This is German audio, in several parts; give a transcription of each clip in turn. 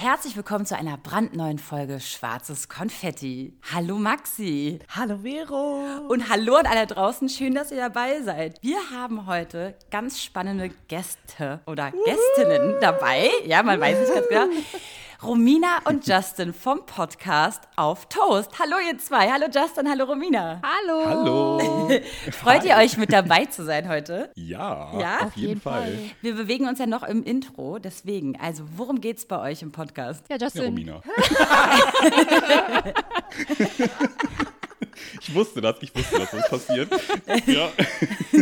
Herzlich willkommen zu einer brandneuen Folge Schwarzes Konfetti. Hallo Maxi. Hallo Vero. Und hallo an alle draußen, schön, dass ihr dabei seid. Wir haben heute ganz spannende Gäste oder Gästinnen dabei. Ja, man weiß nicht ganz genau. Romina und Justin vom Podcast auf Toast. Hallo ihr zwei. Hallo Justin, hallo Romina. Hallo. Hallo. Freut ihr euch mit dabei zu sein heute? Ja, Ja? auf jeden, jeden Fall. Fall. Wir bewegen uns ja noch im Intro, deswegen. Also, worum geht's bei euch im Podcast? Ja, Ja, Justin. Romina. ich wusste das, ich wusste, dass das passiert. Ja,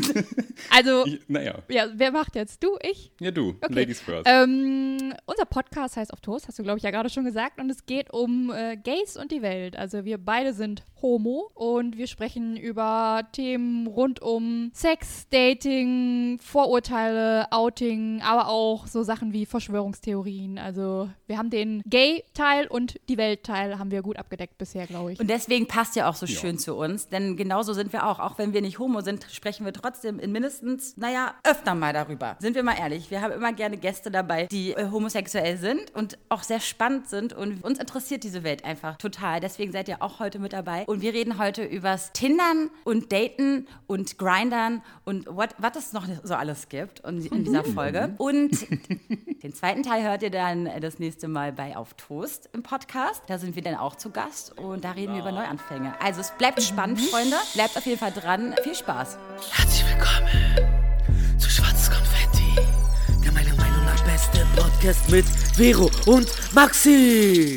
also, ich, naja. ja, wer macht jetzt? Du, ich? Ja, du, Okay. Ladies first. Ähm, unser Podcast heißt Auf Toast, hast du, glaube ich, ja gerade schon gesagt. Und es geht um äh, Gays und die Welt. Also wir beide sind homo und wir sprechen über Themen rund um Sex, Dating, Vorurteile, Outing, aber auch so Sachen wie Verschwörungstheorien. Also wir haben den Gay-Teil und die Welt-Teil haben wir gut abgedeckt bisher, glaube ich. Und deswegen passt ja auch so Ja. Schön zu uns, denn genauso sind wir auch. Auch wenn wir nicht homo sind, sprechen wir trotzdem in mindestens, naja, öfter mal darüber. Sind wir mal ehrlich, wir haben immer gerne Gäste dabei, die äh, homosexuell sind und auch sehr spannend sind und uns interessiert diese Welt einfach total. Deswegen seid ihr auch heute mit dabei. Und wir reden heute übers Tindern und Daten und Grindern und was es noch so alles gibt und in dieser Folge. Und den zweiten Teil hört ihr dann äh, das nächste Mal bei Auf Toast im Podcast. Da sind wir dann auch zu Gast und da reden wir über Neuanfänge. Also es bleibt spannend, Freunde. Bleibt auf jeden Fall dran. Viel Spaß. Herzlich willkommen zu Schwarzes Konfetti, der meiner Meinung nach beste Podcast mit Vero und Maxi.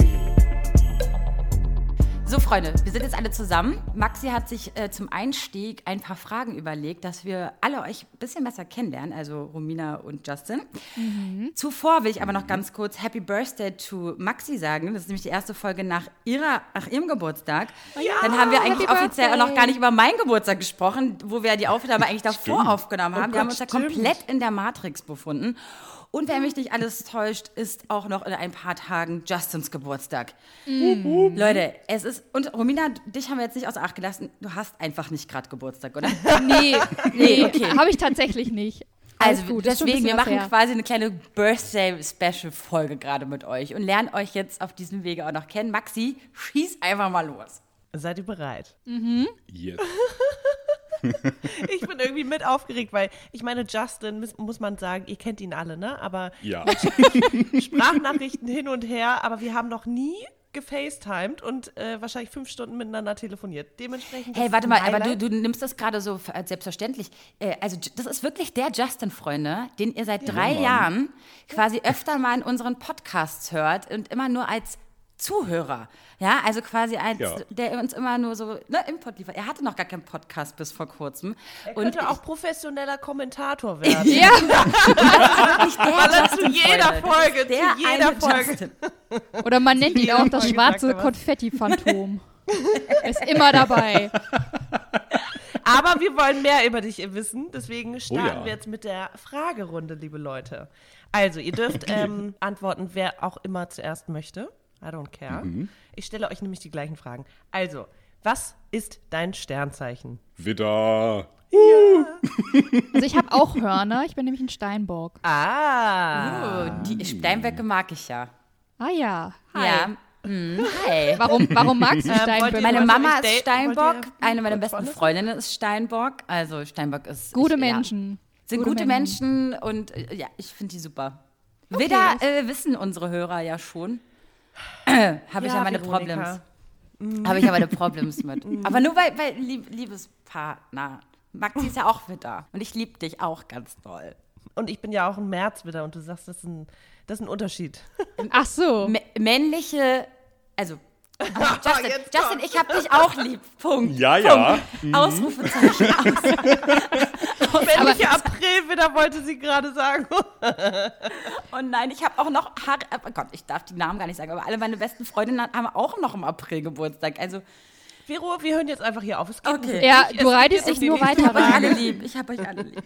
So, Freunde, wir sind jetzt alle zusammen. Maxi hat sich äh, zum Einstieg ein paar Fragen überlegt, dass wir alle euch ein bisschen besser kennenlernen, also Romina und Justin. Zuvor will ich aber noch ganz kurz Happy Birthday to Maxi sagen. Das ist nämlich die erste Folge nach, ihrer, nach ihrem Geburtstag. Dann haben wir eigentlich Happy offiziell auch noch gar nicht über meinen Geburtstag gesprochen, wo wir die Aufnahme eigentlich davor Stimmt. aufgenommen haben. Oh wir haben Gott, uns ja stimmt. komplett in der Matrix befunden. Und wenn mich nicht alles täuscht, ist auch noch in ein paar Tagen Justins Geburtstag. Leute, es ist. Und Romina, dich haben wir jetzt nicht außer Acht gelassen. Du hast einfach nicht gerade Geburtstag, oder? nee, nee, okay. habe ich tatsächlich nicht. Alles Also gut, deswegen, wir machen her. quasi eine kleine Birthday-Special-Folge gerade mit euch und lernen euch jetzt auf diesem Wege auch noch kennen. Maxi, schieß einfach mal los. Seid ihr bereit? Yes. Ich bin irgendwie mit aufgeregt, weil ich meine, Justin, muss, man sagen, ihr kennt ihn alle, ne? Aber Ja. Sprachnachrichten hin und her, aber wir haben noch nie gefacetimed und äh, wahrscheinlich fünf Stunden miteinander telefoniert. Dementsprechend. Hey, warte mal, aber du, Highlight. du nimmst das gerade so als selbstverständlich. Äh, also, das ist wirklich der Justin, Freunde, den ihr seit drei Mann. Jahren quasi öfter mal in unseren Podcasts hört und immer nur als Zuhörer. Ja, also quasi als, Ja. der uns immer nur so ne, Input liefert. Er hatte noch gar keinen Podcast bis vor kurzem. Er und könnte auch professioneller Kommentator werden. Ja, wirklich der Weil er zu jeder. Das Folge, ist der zu jeder Folge. Justin. oder man nennt ihn auch das schwarze er. Konfetti-Phantom. Ist immer dabei. Aber wir wollen mehr über dich wissen, deswegen starten ja. wir jetzt mit der Fragerunde, liebe Leute. Also, ihr dürft ähm, antworten, wer auch immer zuerst möchte. I don't care. Ich stelle euch nämlich die gleichen Fragen. Also, was ist dein Sternzeichen? Widder. Also ich habe auch Hörner, ich bin nämlich ein Steinbock. Ah. Oh, die Steinböcke mag ich ja. Ah ja. Hi. Ja. Hm, hi. Warum, warum magst du Ähm, Steinböcke? Meine Mama ist? Steinbock, eine meiner besten? Freundinnen ist Steinbock. Also Steinbock ist Gute ich, Menschen. Ja, sind gute, Menschen. und äh, ja, ich finde die super. Widder äh, wissen unsere Hörer ja schon. Habe ich ja meine Veronika. Problems. Habe ich ja meine Problems mit. Aber nur weil, weil lieb, Liebespartner. Maxi ist ja auch Widder. Und ich liebe dich auch ganz doll. Und ich bin ja auch ein März wieder und du sagst, das ist ein, das ist ein Unterschied. Ach so. M männliche, also Justin, Jetzt Justin ich habe dich auch lieb. Punkt. Ja, ja. Punkt. Ausrufezeichen. Männliche April wieder wollte sie gerade sagen. Oh nein, ich habe auch noch Haare. Oh Gott, ich darf die Namen gar nicht sagen, aber alle meine besten Freundinnen haben auch noch im April Geburtstag. Also, Vero, wir hören jetzt einfach hier auf. Es geht Okay. Ja, du es reitest dich nur weiter ich habe euch alle lieb. Ich habe euch alle lieb.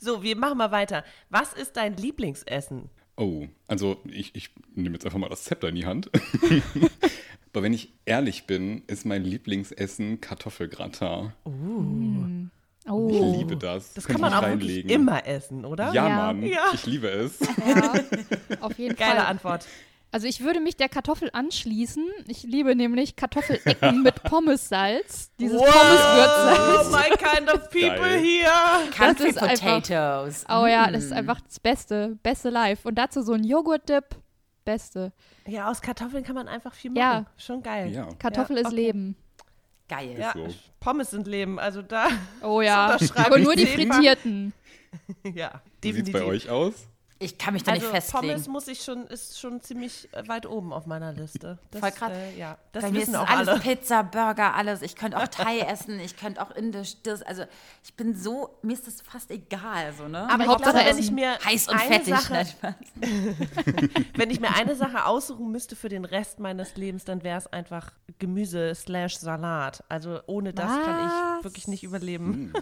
So, wir machen mal weiter. Was ist dein Lieblingsessen? Oh, also ich, ich nehme jetzt einfach mal das Zepter in die Hand. Aber wenn ich ehrlich bin, ist mein Lieblingsessen Kartoffelgratin. Ich Oh. liebe das. Das kann man ich auch reinlegen. wirklich immer essen, oder? Ja, Ja. Mann. Ja. Ich liebe es. Ja, auf jeden Geile Fall. Antwort. Also ich würde mich der Kartoffel anschließen. Ich liebe nämlich Kartoffelecken mit Pommessalz. Dieses Pommeswürzsalz. Oh, my kind of people Geil. here. Country ist einfach- Potatoes. Oh ja, das ist einfach das Beste. Beste live. Und dazu so ein Joghurt-Dip. Beste. Ja, aus Kartoffeln kann man einfach viel machen. Ja. Schon geil. Ja. Kartoffel Ja, ist okay. Leben. Geil. Ja, So. Pommes sind Leben, also da, Oh ja. Aber nur die frittierten. ja, Wie sieht's bei euch aus? Ich kann mich da Also nicht festlegen. Pommes muss ich schon, ist schon ziemlich äh, weit oben auf meiner Liste. Das, Voll krass. Äh, ja, das Bei mir ist auch alles alle. Pizza, Burger, alles. Ich könnte auch Thai essen, ich könnte auch Indisch, das. Also ich bin so, mir ist das fast egal, so, ne? Aber ich Hauptsache glaube, wenn ich mir Heiß und eine fettig. Sache, Spaß. wenn ich mir eine Sache aussuchen müsste für den Rest meines Lebens, dann wäre es einfach Gemüse slash Salat. Also ohne das kann Was? ich wirklich nicht überleben.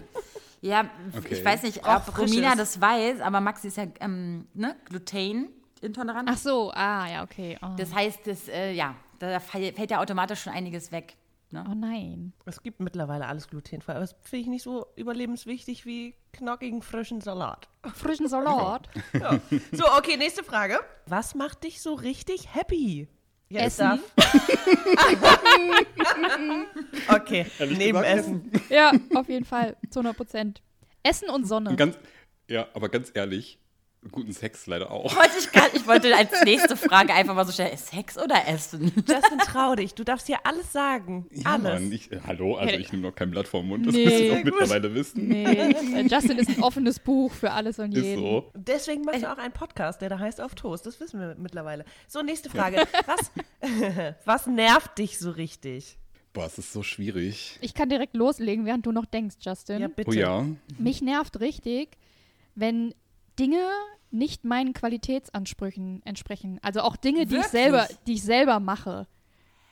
Ja, Okay. ich weiß nicht, ob Romina Frisches. das weiß, aber Maxi ist ja ähm, ne, Gluten-intolerant. Ach so, ah ja, okay. Oh, Das heißt, das, äh, ja, da fällt ja automatisch schon einiges weg. Ne? oh nein. Es gibt mittlerweile alles glutenfrei, aber das finde ich nicht so überlebenswichtig wie knockigen frischen Salat. Frischen Salat. Ja. So, okay, nächste Frage. Was macht dich so richtig happy? Jetzt Essen. okay, neben gesagt, Essen. Ja, auf jeden Fall. Zu 100 Prozent. Essen und Sonne. Und ganz, ja, aber ganz ehrlich, guten Sex leider auch. Wollte ich, gar, ich wollte als nächste Frage einfach mal so stellen, ist Sex oder Essen? Justin, trau dich. Du darfst hier alles sagen. Ja, alles. Mann, ich, äh, hallo, also ich nehme noch kein Blatt vom Mund, das Nee. müsst ihr doch mittlerweile wissen. Nee, äh, Justin ist ein offenes Buch für alles und Ist jeden. so. Deswegen machst du auch einen Podcast, der da heißt Auf Toast. Das wissen wir mittlerweile. So, nächste Frage. Was, was nervt dich so richtig? Boah, es ist so schwierig. Ich kann direkt loslegen, während du noch denkst, Justin. Ja, bitte. Oh ja. Mich nervt richtig, wenn Dinge nicht meinen Qualitätsansprüchen entsprechen. Also auch Dinge, die ich Wirklich? selber, die ich selber mache.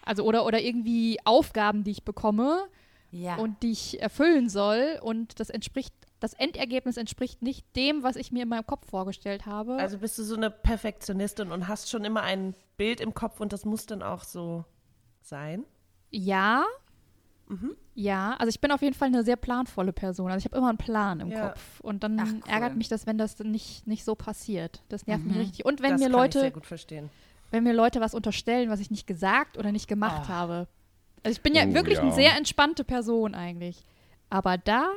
Also oder, oder irgendwie Aufgaben, die ich bekomme Ja. und die ich erfüllen soll und das entspricht, das Endergebnis entspricht nicht dem, was ich mir in meinem Kopf vorgestellt habe. Also bist du so eine Perfektionistin und hast schon immer ein Bild im Kopf und das muss dann auch so sein? ja. Mhm. Ja, also ich bin auf jeden Fall eine sehr planvolle Person. Also ich habe immer einen Plan im Ja. Kopf. Und dann Ach, cool. ärgert mich das, wenn das nicht, nicht so passiert. Das nervt mich richtig. Und wenn das mir kann ich Leute sehr gut verstehen. wenn mir Leute was unterstellen, was ich nicht gesagt oder nicht gemacht Ah. habe. Also ich bin ja Oh, wirklich eine ja. sehr entspannte Person eigentlich. Aber da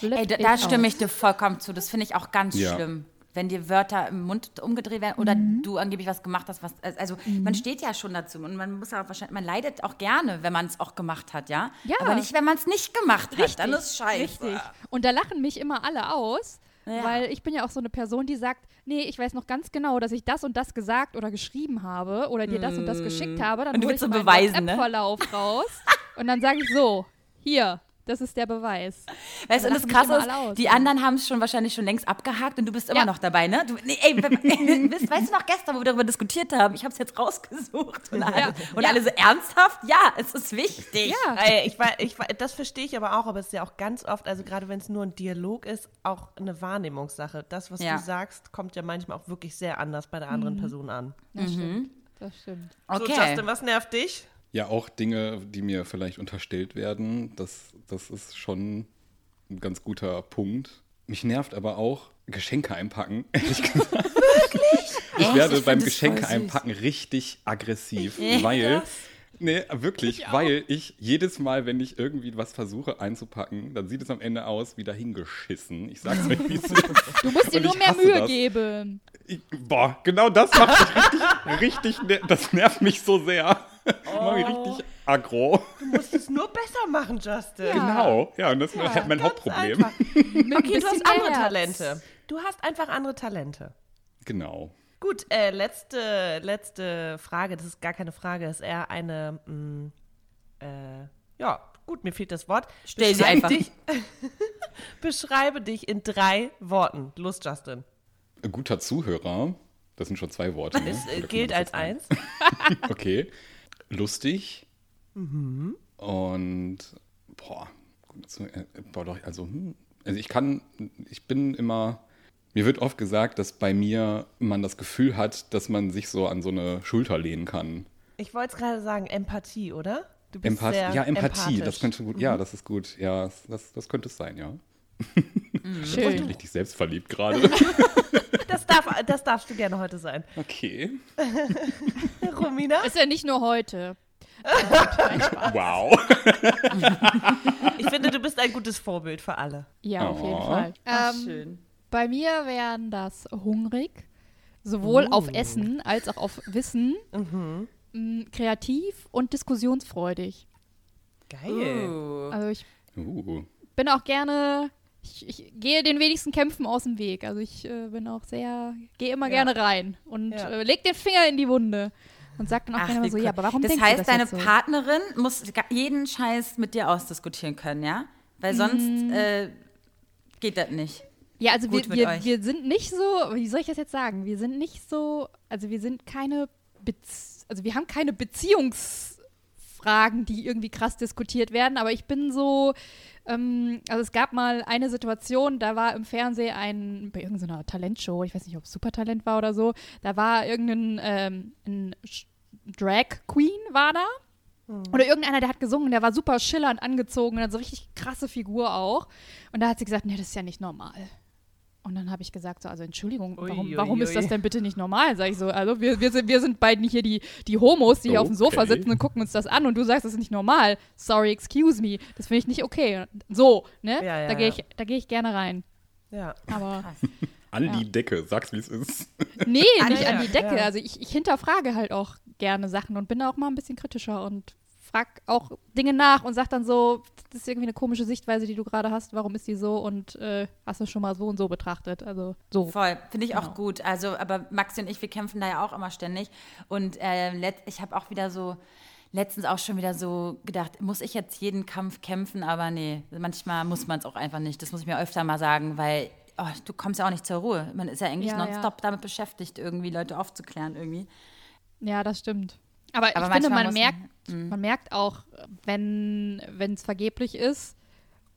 Ey, da, da stimme ich dir vollkommen zu. Das finde ich auch ganz Ja. schlimm. Wenn dir Wörter im Mund umgedreht werden oder Mhm. du angeblich was gemacht hast, was. Also man steht ja schon dazu und man muss ja wahrscheinlich, man leidet auch gerne, wenn man es auch gemacht hat, ja? Ja. Aber nicht, wenn man es nicht gemacht hat. Richtig, Dann ist scheiße. Richtig. Und da lachen mich immer alle aus, Ja. weil ich bin ja auch so eine Person, die sagt, nee, ich weiß noch ganz genau, dass ich das und das gesagt oder geschrieben habe oder dir das und das geschickt habe. Dann Und du hole willst ich so meinen beweisen, ne? Raus und dann sage ich so, hier, das ist der Beweis. Weißt du, das immer ist, aus. die anderen haben es schon wahrscheinlich schon längst abgehakt und du bist immer Ja. noch dabei, ne? Du, nee, ey, we- weißt, weißt du noch gestern, wo wir darüber diskutiert haben? Ich habe es jetzt rausgesucht. Und, alle, und alle so ernsthaft? Ja, es ist wichtig. Ja, Ey, ich, ich, das verstehe ich aber auch, aber es ist ja auch ganz oft, also gerade wenn es nur ein Dialog ist, auch eine Wahrnehmungssache. Das, was Ja. du sagst, kommt ja manchmal auch wirklich sehr anders bei der anderen Person an. das stimmt. Das stimmt. So, Okay. Justin, was nervt dich? Ja, auch Dinge, die mir vielleicht unterstellt werden, das, das ist schon ein ganz guter Punkt. Mich nervt aber auch Geschenke einpacken, ehrlich gesagt. Wirklich? Ich Echt? werde Ich beim Geschenke einpacken richtig aggressiv, weil. Nee, wirklich, weil ich jedes Mal, wenn ich irgendwie was versuche einzupacken, dann sieht es am Ende aus wie dahingeschissen. Ich sag's euch, wie es ist. Du musst dir nur ich mehr Mühe das. geben. Ich, boah, genau das macht mich richtig, richtig, das nervt mich so sehr. Ich mach mich richtig aggro. Du musst es nur besser machen, Justin. Ja. Genau, ja, und das ist halt mein Ganz Hauptproblem. Okay, du hast andere Herz. Talente. Du hast einfach andere Talente. Genau. Gut, äh, letzte, letzte Frage. Das ist gar keine Frage, ist eher eine, mh, äh, ja, gut, mir fehlt das Wort. Stell sie Beschreibe einfach. Dich, beschreibe dich in drei Worten. Los, Justin. Guter Zuhörer, das sind schon zwei Worte. Ne? Es äh, gilt das als eins. Okay. Lustig. Mhm. Und, boah, äh, also, hm, also ich kann, ich bin immer, mir wird oft gesagt, dass bei mir man das Gefühl hat, dass man sich so an so eine Schulter lehnen kann. Ich wollte es gerade sagen, Empathie, oder? Du bist Empath sehr ja, Empathie. Mhm. das könnte gut, ja, das ist gut. Ja, das, das könnte es sein, ja. Schön. Richtig selbstverliebt gerade. Das, darf, das darfst du gerne heute sein. Okay. Romina? Ist ja nicht nur heute. Wow. Ich finde, du bist ein gutes Vorbild für alle. Ja, auf jeden Oh. Fall. Ach, Ähm, schön. bei mir wären das hungrig, sowohl auf Essen als auch auf Wissen, m, kreativ und diskussionsfreudig. Geil. Uh. Also ich Uh. bin auch gerne, ich, ich gehe den wenigsten Kämpfen aus dem Weg. Also ich äh, bin auch sehr, gehe immer Ja. gerne rein und Ja. äh, leg den Finger in die Wunde und sag dann auch Ach, gerne mal so, ja, aber warum das denkst heißt, du das deine so? Partnerin muss jeden Scheiß mit dir ausdiskutieren können, ja? Weil sonst Mm. äh, geht das nicht. Ja, also wir, gut wir, wir sind nicht so, wie soll ich das jetzt sagen? Wir sind nicht so, also wir sind keine, Bez also wir haben keine Beziehungsfragen, die irgendwie krass diskutiert werden, aber ich bin so, ähm, also es gab mal eine Situation, da war im Fernsehen ein, bei irgendeiner Talentshow, ich weiß nicht, ob es Supertalent war oder so, da war irgendein ähm, ein Drag Queen war da. Oder irgendeiner, der hat gesungen, der war super schillernd angezogen und hat so richtig krasse Figur auch. Und da hat sie gesagt, nee, das ist ja nicht normal. Und dann habe ich gesagt, so, also Entschuldigung, Ui, warum, ui, warum ist ui. das denn bitte nicht normal? Sag ich so, also wir, wir, sind, wir sind beiden hier die, die Homos, die hier auf dem Sofa Okay. sitzen und gucken uns das an und du sagst, das ist nicht normal. Sorry, excuse me. Das finde ich nicht okay. So, ne? Ja, ja, da gehe ich, da geh ich gerne rein. Ja. Aber An Ja. die Decke, sag's wie es ist. nee, nicht ja, an die Decke. ja. Also ich, ich hinterfrage halt auch gerne Sachen und bin da auch mal ein bisschen kritischer und frag auch Dinge nach und sag dann so, das ist irgendwie eine komische Sichtweise, die du gerade hast. Warum ist die so? Und äh, hast du schon mal so und so betrachtet? Also so. Voll, finde ich auch Genau. gut. Also, aber Maxi und ich, wir kämpfen da ja auch immer ständig. Und äh, ich habe auch wieder so, letztens auch schon wieder so gedacht, muss ich jetzt jeden Kampf kämpfen? Aber nee, manchmal muss man es auch einfach nicht. Das muss ich mir öfter mal sagen, weil oh, du kommst ja auch nicht zur Ruhe. Man ist ja eigentlich Ja, ja. nonstop damit beschäftigt, irgendwie Leute aufzuklären irgendwie. Ja, das stimmt. Aber, Aber ich finde, man merkt, man- mhm. man merkt auch, wenn es vergeblich ist.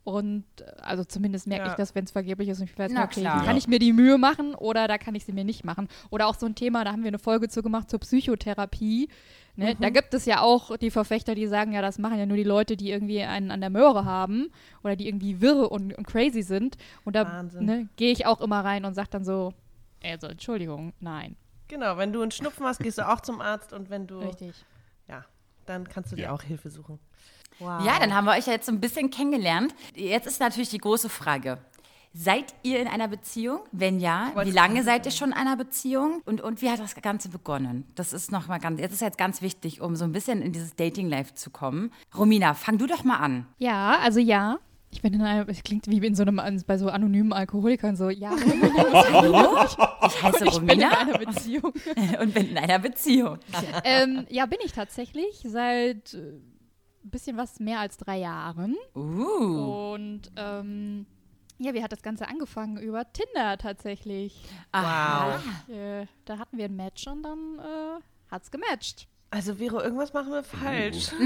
Und also zumindest merke Ja. ich das, wenn es vergeblich ist und ich weiß, Na okay, klar. kann ich mir die Mühe machen oder da kann ich sie mir nicht machen. Oder auch so ein Thema, da haben wir eine Folge zu gemacht zur Psychotherapie. Ne? Mhm. Da gibt es ja auch die Verfechter, die sagen, ja, das machen ja nur die Leute, die irgendwie einen an der Möhre haben oder die irgendwie wirre und, und crazy sind. Und da ne, gehe ich auch immer rein und sage dann so, also Entschuldigung, nein. Genau, wenn du einen Schnupfen hast, gehst du auch zum Arzt und wenn du. Richtig. Ja, dann kannst du dir Ja. auch Hilfe suchen. Wow. Ja, dann haben wir euch ja jetzt so ein bisschen kennengelernt. Jetzt ist natürlich die große Frage. Seid ihr in einer Beziehung? Wenn ja, wie lange seid ihr schon in einer Beziehung? Und, und wie hat das Ganze begonnen? Das ist noch mal ganz, jetzt ist jetzt ganz wichtig, um so ein bisschen in dieses Dating-Life zu kommen. Romina, fang du doch mal an. Ja, also ja. Ich bin in einer, es klingt wie in so einem, bei so anonymen Alkoholikern so, ja, Hallo? Ich heiße ich bin in Romina einer Beziehung. und bin in einer Beziehung. ähm, ja, bin ich tatsächlich seit äh, ein bisschen was mehr als drei Jahren. Uh. Und ähm, ja, wie hat das Ganze angefangen? Über Tinder tatsächlich. Aha. Äh, da hatten wir ein Match und dann äh, hat's gematcht. Also, Vero, irgendwas machen wir falsch.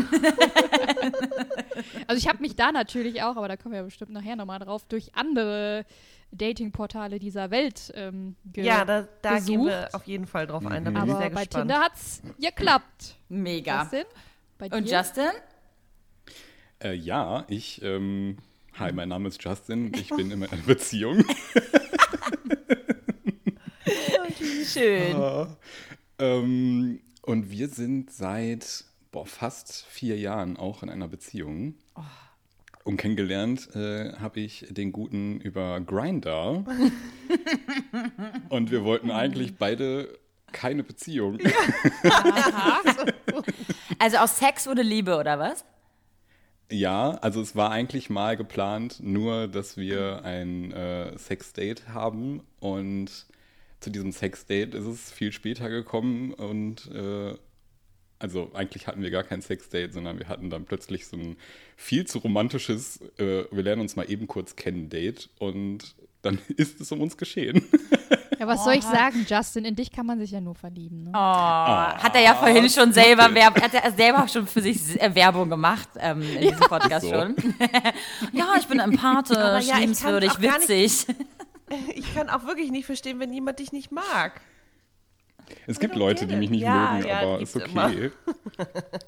Also ich habe mich da natürlich auch, aber da kommen wir ja bestimmt nachher nochmal drauf, durch andere Datingportale dieser Welt ähm, ge Ja, da, da gehen wir auf jeden Fall drauf ein. Da bin ich Aber sehr bei gespannt. Tinder hat's geklappt. Mega. Justin, bei dir? Und Justin? Äh, ja, ich, ähm, hi, mein Name ist Justin, ich bin in einer Beziehung. Schön. ähm, und wir sind seit boah, fast vier Jahren auch in einer Beziehung. Und kennengelernt äh, habe ich den Guten über Grinder. und wir wollten eigentlich beide keine Beziehung. Also aus Sex wurde Liebe, oder was? Ja, also es war eigentlich mal geplant, nur dass wir ein äh, Sexdate haben und zu diesem Sexdate ist es viel später gekommen und äh, also eigentlich hatten wir gar kein Sexdate, sondern wir hatten dann plötzlich so ein viel zu romantisches, äh, wir lernen uns mal eben kurz kennen Date und dann ist es um uns geschehen. Ja, was soll ich sagen, Justin? In dich kann man sich ja nur verlieben. Ne? Oh, hat er ja vorhin schon selber Werbung, hat er selber schon für sich äh, Werbung gemacht ähm, in diesem Podcast So. schon. ja, ich bin empathisch, ja, liebenswürdig, gar nicht- witzig. Ich kann auch wirklich nicht verstehen, wenn jemand dich nicht mag. Es gibt Leute, die mich nicht Ja, mögen, ja, aber ist okay.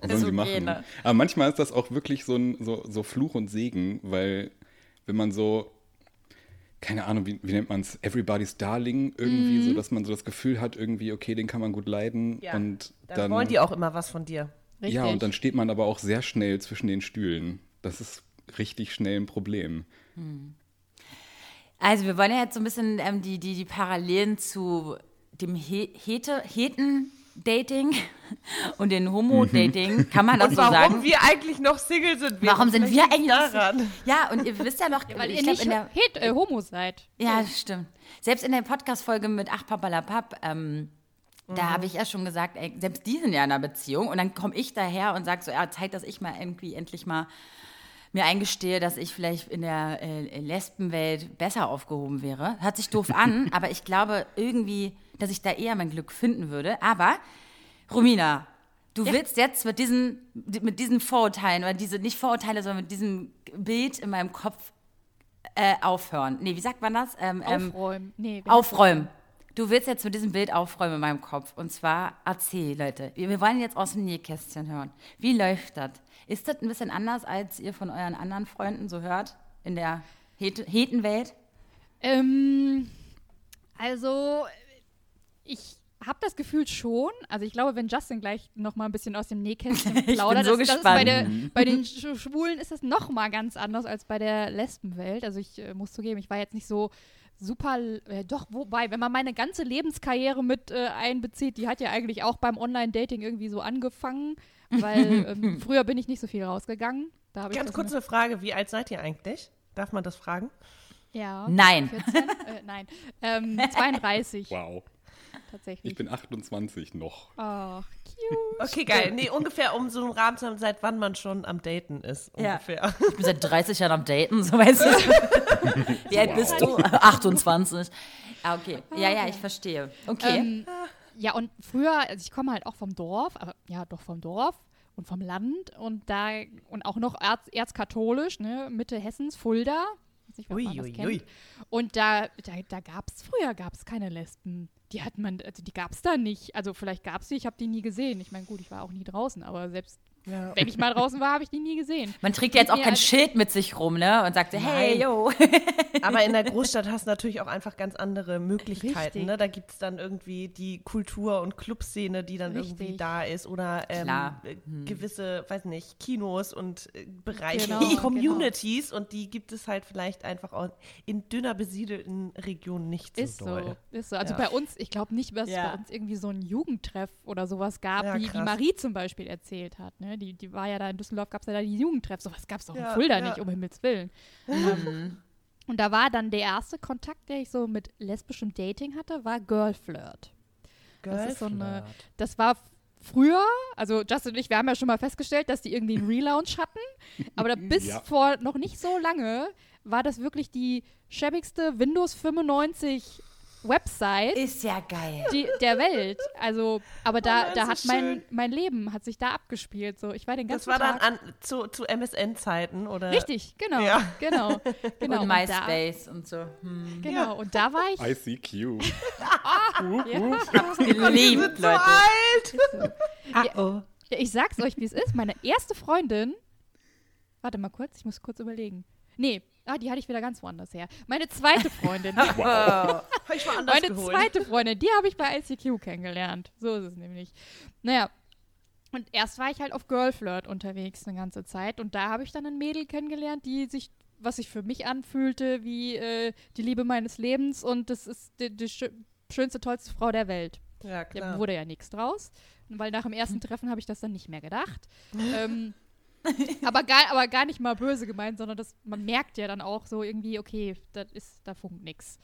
Was sollen die okay, machen? ne? Aber manchmal ist das auch wirklich so ein so, so Fluch und Segen, weil wenn man so keine Ahnung, wie, wie nennt man es, Everybody's Darling irgendwie, Mhm. so dass man so das Gefühl hat, irgendwie, okay, den kann man gut leiden. Ja, und Dann, dann, wollen die auch immer was von dir. Richtig. ja, und dann steht man aber auch sehr schnell zwischen den Stühlen. Das ist richtig schnell ein Problem. Also wir wollen ja jetzt so ein bisschen ähm, die, die, die Parallelen zu dem He Hete, Heten-Dating und den Homo-Dating, kann man das Und so warum sagen? wir eigentlich noch Single sind. Warum sind wir eigentlich noch daran? Ja, und ihr wisst ja noch, Weil ich ihr glaub, nicht in der, het, äh, Homo seid. Ja, stimmt. Selbst in der Podcast-Folge mit Ach Papalapap, ähm, da habe ich ja schon gesagt, ey, selbst die sind ja in einer Beziehung und dann komme ich daher und sage so, ja, Zeit, dass ich mal irgendwie endlich mal mir eingestehe, dass ich vielleicht in der äh, Lesbenwelt besser aufgehoben wäre. Hört sich doof an, aber ich glaube irgendwie, dass ich da eher mein Glück finden würde. Aber, Romina, du willst jetzt mit diesen, mit diesen Vorurteilen, oder diese, nicht Vorurteile, sondern mit diesem Bild in meinem Kopf äh, aufhören. Nee, wie sagt man das? Ähm, ähm, Aufräumen. Nee, aufräumen. Du willst jetzt mit diesem Bild aufräumen in meinem Kopf. Und zwar erzähl, Leute. Wir, wir wollen jetzt aus dem Nähkästchen hören. Wie läuft das? Ist das ein bisschen anders, als ihr von euren anderen Freunden so hört? In der Het Hetenwelt? Ähm, also, ich habe das Gefühl schon. Also, ich glaube, wenn Justin gleich noch mal ein bisschen aus dem Nähkästchen plaudert, so das, das bei, der, bei den Sch Schwulen ist das noch mal ganz anders als bei der Lesbenwelt. Also, ich äh, muss zugeben, ich war jetzt nicht so super, äh, doch, wobei, wenn man meine ganze Lebenskarriere mit äh, einbezieht, die hat ja eigentlich auch beim Online-Dating irgendwie so angefangen, weil ähm, früher bin ich nicht so viel rausgegangen. Da hab ich Ganz kurze Frage, wie alt seid ihr eigentlich? Darf man das fragen? Ja. Nein. 14? äh, nein. Ähm, 32 Wow. Tatsächlich. Ich bin 28 noch. Ach, cute. Okay, geil. Nee, ungefähr um so einen Rahmen zu haben, seit wann man schon am Daten ist. Ja. Ungefähr. Ich bin seit 30 Jahren am Daten, so weißt du. Wie alt bist du? 28. Ah, okay. Ja, ja, ich verstehe. Okay. Ähm, ja, und früher, also ich komme halt auch vom Dorf, aber ja, doch vom Dorf und vom Land und da und auch noch erz, erzkatholisch, ne, Mitte Hessens, Fulda. Weiß nicht, ob Ui, man das ui, kennt. ui. Und da, da, da gab es früher gab es keine Lesben. Die hat man, also die gab es da nicht. Also vielleicht gab es die, ich habe die nie gesehen. Ich meine, gut, ich war auch nie draußen, aber selbst Ja. wenn ich mal draußen war, habe ich die nie gesehen. Man trägt ja jetzt auch kein Schild mit sich rum, ne? Und sagt so, hey, yo. Aber in der Großstadt hast du natürlich auch einfach ganz andere Möglichkeiten. Richtig. Ne? Da gibt es dann irgendwie die Kultur- und Clubszene, die dann irgendwie Richtig. da ist. Oder ähm, äh, gewisse, weiß nicht, Kinos und äh, Bereiche, Genau, Communities. Und die gibt es halt vielleicht einfach auch in dünner besiedelten Regionen nicht so Ist doll. so, ist so. Also Ja. bei uns, ich glaube nicht, dass es Ja. bei uns irgendwie so ein Jugendtreff oder sowas gab, Ja, wie, wie krass. Marie zum Beispiel erzählt hat. Ne? Die, die war ja da in Düsseldorf, gab es ja da die Jugendtreff. Sowas gab es doch Ja, in Fulda ja. nicht, um Himmels Willen. Ähm, und da war dann der erste Kontakt, der ich so mit lesbischem Dating hatte, war Girlflirt. Das ist so eine- Girlflirt. Das war früher, also Justin und ich, wir haben ja schon mal festgestellt, dass die irgendwie einen Relaunch hatten, aber da bis Ja. vor noch nicht so lange war das wirklich die schäbigste Windows 95 Website Ist ja geil. die, der Welt. Also, aber da, das da hat mein, schön. mein Leben hat sich da abgespielt. So, ich war den Das ganzen war dann Tag. an, zu, zu MSN-Zeiten, oder? Richtig, genau, Ja. genau, genau. und da, MySpace und so. Hm. genau. Und da war ich. ICQ. Geliebt, So Leute. alt! Ah, oh. Ja, ich sag's euch, wie es ist. Meine erste Freundin. Warte mal kurz, ich muss kurz überlegen. Nee, ah, die hatte ich wieder ganz woanders her. Meine zweite Freundin. Hab ich mal anders meine geholt. zweite Freundin, die habe ich bei ICQ kennengelernt. So ist es nämlich. Naja. Und erst war ich halt auf Girlflirt unterwegs eine ganze Zeit. Und da habe ich dann ein Mädel kennengelernt, die sich, was sich für mich anfühlte, wie äh, die Liebe meines Lebens. Und das ist die, die schö schönste, tollste Frau der Welt. Ja, klar. wurde ja nichts draus, weil nach dem ersten Treffen habe ich das dann nicht mehr gedacht. ähm, aber, gar, aber gar nicht mal böse gemeint, sondern das, man merkt ja dann auch so irgendwie, okay, das ist, da funkt nix.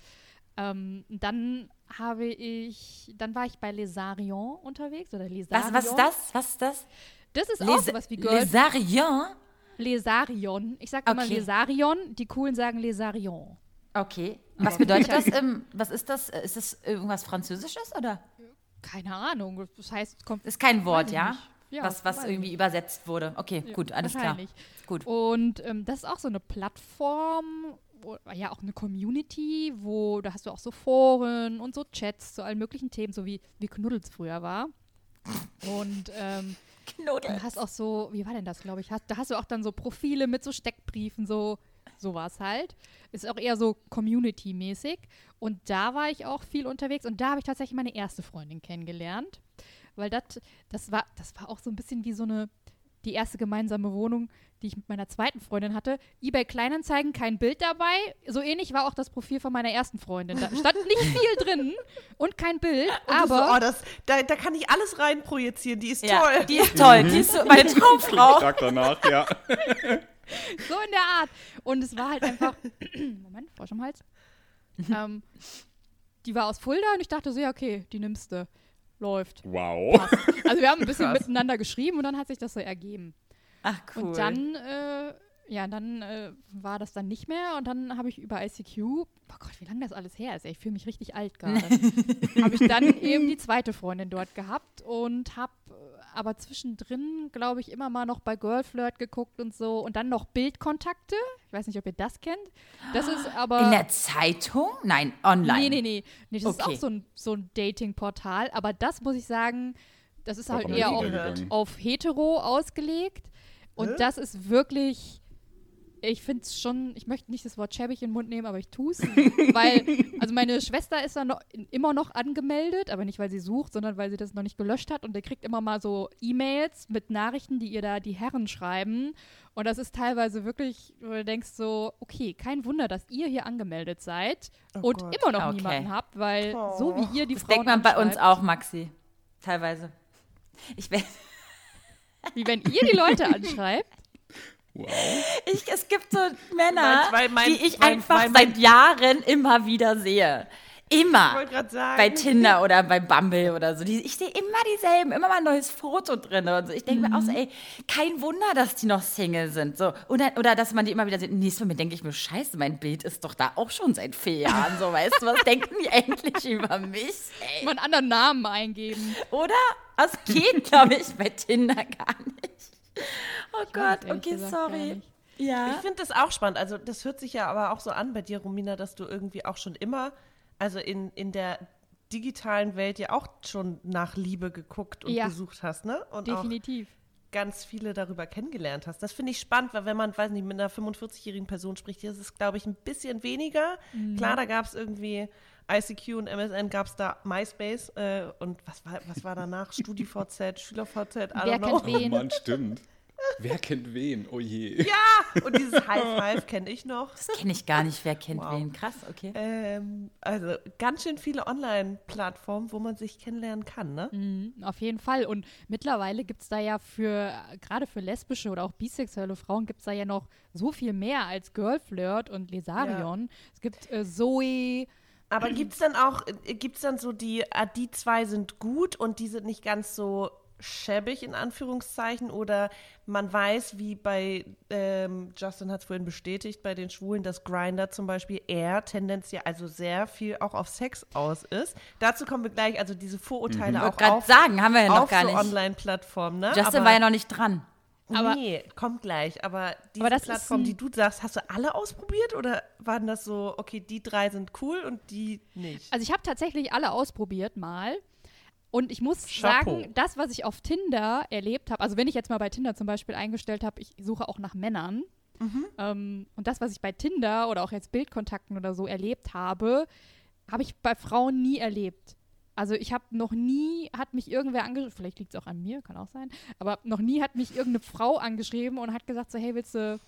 Ähm, dann habe ich, dann war ich bei Lesarion unterwegs oder Lesarion. Was, was ist das? Was ist das? Das ist auch Les sowas wie Girl. Lesarion? Lesarion. Ich sage immer Okay. Lesarion, die Coolen sagen Lesarion. Okay. Was bedeutet das? Ähm, was ist das? Ist das irgendwas Französisches oder? Keine Ahnung, das heißt, kommt Ist kein Wort, ja? nicht. Ja, was was irgendwie übersetzt wurde. Okay, gut, alles klar. Gut. Und ähm, das ist auch so eine Plattform, wo, ja auch eine Community, wo da hast du auch so Foren und so Chats zu allen möglichen Themen, so wie, wie Knuddels früher war. Und ähm, du hast auch so, wie war denn das, glaube ich? Hast, da hast du auch dann so Profile mit so Steckbriefen, so, sowas halt. Ist auch eher so Community-mäßig. Und da war ich auch viel unterwegs und da habe ich tatsächlich meine erste Freundin kennengelernt. Weil dat, das war, das war auch so ein bisschen wie so eine, die erste gemeinsame Wohnung, die ich mit meiner zweiten Freundin hatte. eBay Kleinanzeigen, kein Bild dabei. So ähnlich war auch das Profil von meiner ersten Freundin. Da stand nicht viel drin und kein Bild, Und du so, aber oh, das, da, da kann ich alles rein projizieren. Die ist Ja, toll. die ist toll. Die ist so meine Traumfrau. Tag danach, ja. so in der Art. Und es war halt einfach, Moment, Frosch im Hals. ähm, die war aus Fulda und ich dachte so, ja, okay, die nimmst du. Läuft. Wow. Passt. Also wir haben ein bisschen Krass. miteinander geschrieben und dann hat sich das so ergeben. Ach, cool. Und dann, äh, ja, dann äh, war das dann nicht mehr und dann habe ich über ICQ, oh Gott, wie lange das alles her ist, ey, ich fühle mich richtig alt gerade, habe ich dann eben die zweite Freundin dort gehabt und habe aber zwischendrin, glaube ich, immer mal noch bei Girlflirt geguckt und so und dann noch Bildkontakte. Ich weiß nicht, ob ihr das kennt. Das ist aber. In der Zeitung? Nein, online. Nee, nee, nee. nee das ist Okay. auch so ein, so ein Dating-Portal. Aber das muss ich sagen, das ist halt eher auf, auf hetero ausgelegt. Und das ist wirklich. Ich finde es schon, ich möchte nicht das Wort schäbig in den Mund nehmen, aber ich tue es. weil, also meine Schwester ist da noch, immer noch angemeldet, aber nicht, weil sie sucht, sondern weil sie das noch nicht gelöscht hat. Und der kriegt immer mal so E-Mails mit Nachrichten, die ihr da die Herren schreiben. Und das ist teilweise wirklich, wo du denkst so, okay, kein Wunder, dass ihr hier angemeldet seid Oh und Gott. immer noch Okay. niemanden habt, weil so wie ihr die Das Frauen denkt man bei uns auch, Maxi. Teilweise. Ich, will- Wie wenn ihr die Leute anschreibt. Wow. ich, es gibt so Männer, Weil mein- die ich weil- einfach mein- seit Jahren immer wieder sehe. Immer. Ich wollte gerade sagen. bei Tinder oder bei Bumble oder so. Die, ich sehe immer dieselben, immer mal ein neues Foto drin und so. Ich denke mir auch so, ey, kein Wunder, dass die noch Single sind. So. Oder, oder dass man die immer wieder sieht. Nächstes Mal denke ich mir, scheiße, mein Bild ist doch da auch schon seit vier Jahren. So, weißt du, was denken die eigentlich über mich? Ey. Mal einen anderen Namen eingeben. Oder? Das geht, glaube ich, bei Tinder gar nicht. Oh Gott, okay, sorry. Ja. Ich finde das auch spannend. Also, das hört sich ja aber auch so an bei dir, Romina, dass du irgendwie auch schon immer, also in, in der digitalen Welt ja auch schon nach Liebe geguckt und Ja. gesucht hast, ne? Und auch Definitiv. ganz viele darüber kennengelernt hast. Das finde ich spannend, weil wenn man, weiß nicht, mit einer 45-jährigen Person spricht, das ist, glaube ich, ein bisschen weniger. Mhm. Klar, da gab es irgendwie ICQ und MSN, gab es da MySpace äh, und was war, was war danach? StudiVZ, SchülerVZ, I Wer don't know. kennt wen? Oh Mann, stimmt. Wer kennt wen? Oh je. Ja, und dieses High Five kenne ich noch. Das kenne ich gar nicht. Wer kennt Wow. wen? Krass, okay. Ähm, also ganz schön viele Online-Plattformen, wo man sich kennenlernen kann, ne? Mhm, auf jeden Fall. Und mittlerweile gibt es da ja für, gerade für lesbische oder auch bisexuelle Frauen, gibt es da ja noch so viel mehr als Girlflirt und Lesarion. Es gibt äh, Zoe. Aber gibt's dann auch, äh, gibt's dann so die, ah, die zwei sind gut und die sind nicht ganz so schäbig in Anführungszeichen oder man weiß, wie bei, ähm, Justin hat es vorhin bestätigt, bei den Schwulen, dass Grinder zum Beispiel eher tendenziell also sehr viel auch auf Sex aus ist. Dazu kommen wir gleich, also diese Vorurteile Ich auch wollte gerade sagen, haben wir ja noch gar so nicht. Online-Plattformen, ne? Justin Aber- war ja noch nicht dran. Aber- nee, kommt gleich. Aber diese Aber Plattform, die du sagst, hast du alle ausprobiert oder waren das so, okay, die drei sind cool und die nicht? Also ich habe tatsächlich alle ausprobiert mal. Und ich muss Chapeau. sagen, das, was ich auf Tinder erlebt habe, also wenn ich jetzt mal bei Tinder zum Beispiel eingestellt habe, ich suche auch nach Männern. Ähm, und das, was ich bei Tinder oder auch jetzt Bildkontakten oder so erlebt habe, habe ich bei Frauen nie erlebt. Also ich habe noch nie, hat mich irgendwer angeschrieben, vielleicht liegt es auch an mir, kann auch sein, aber noch nie hat mich irgendeine Frau angeschrieben und hat gesagt so, hey, willst du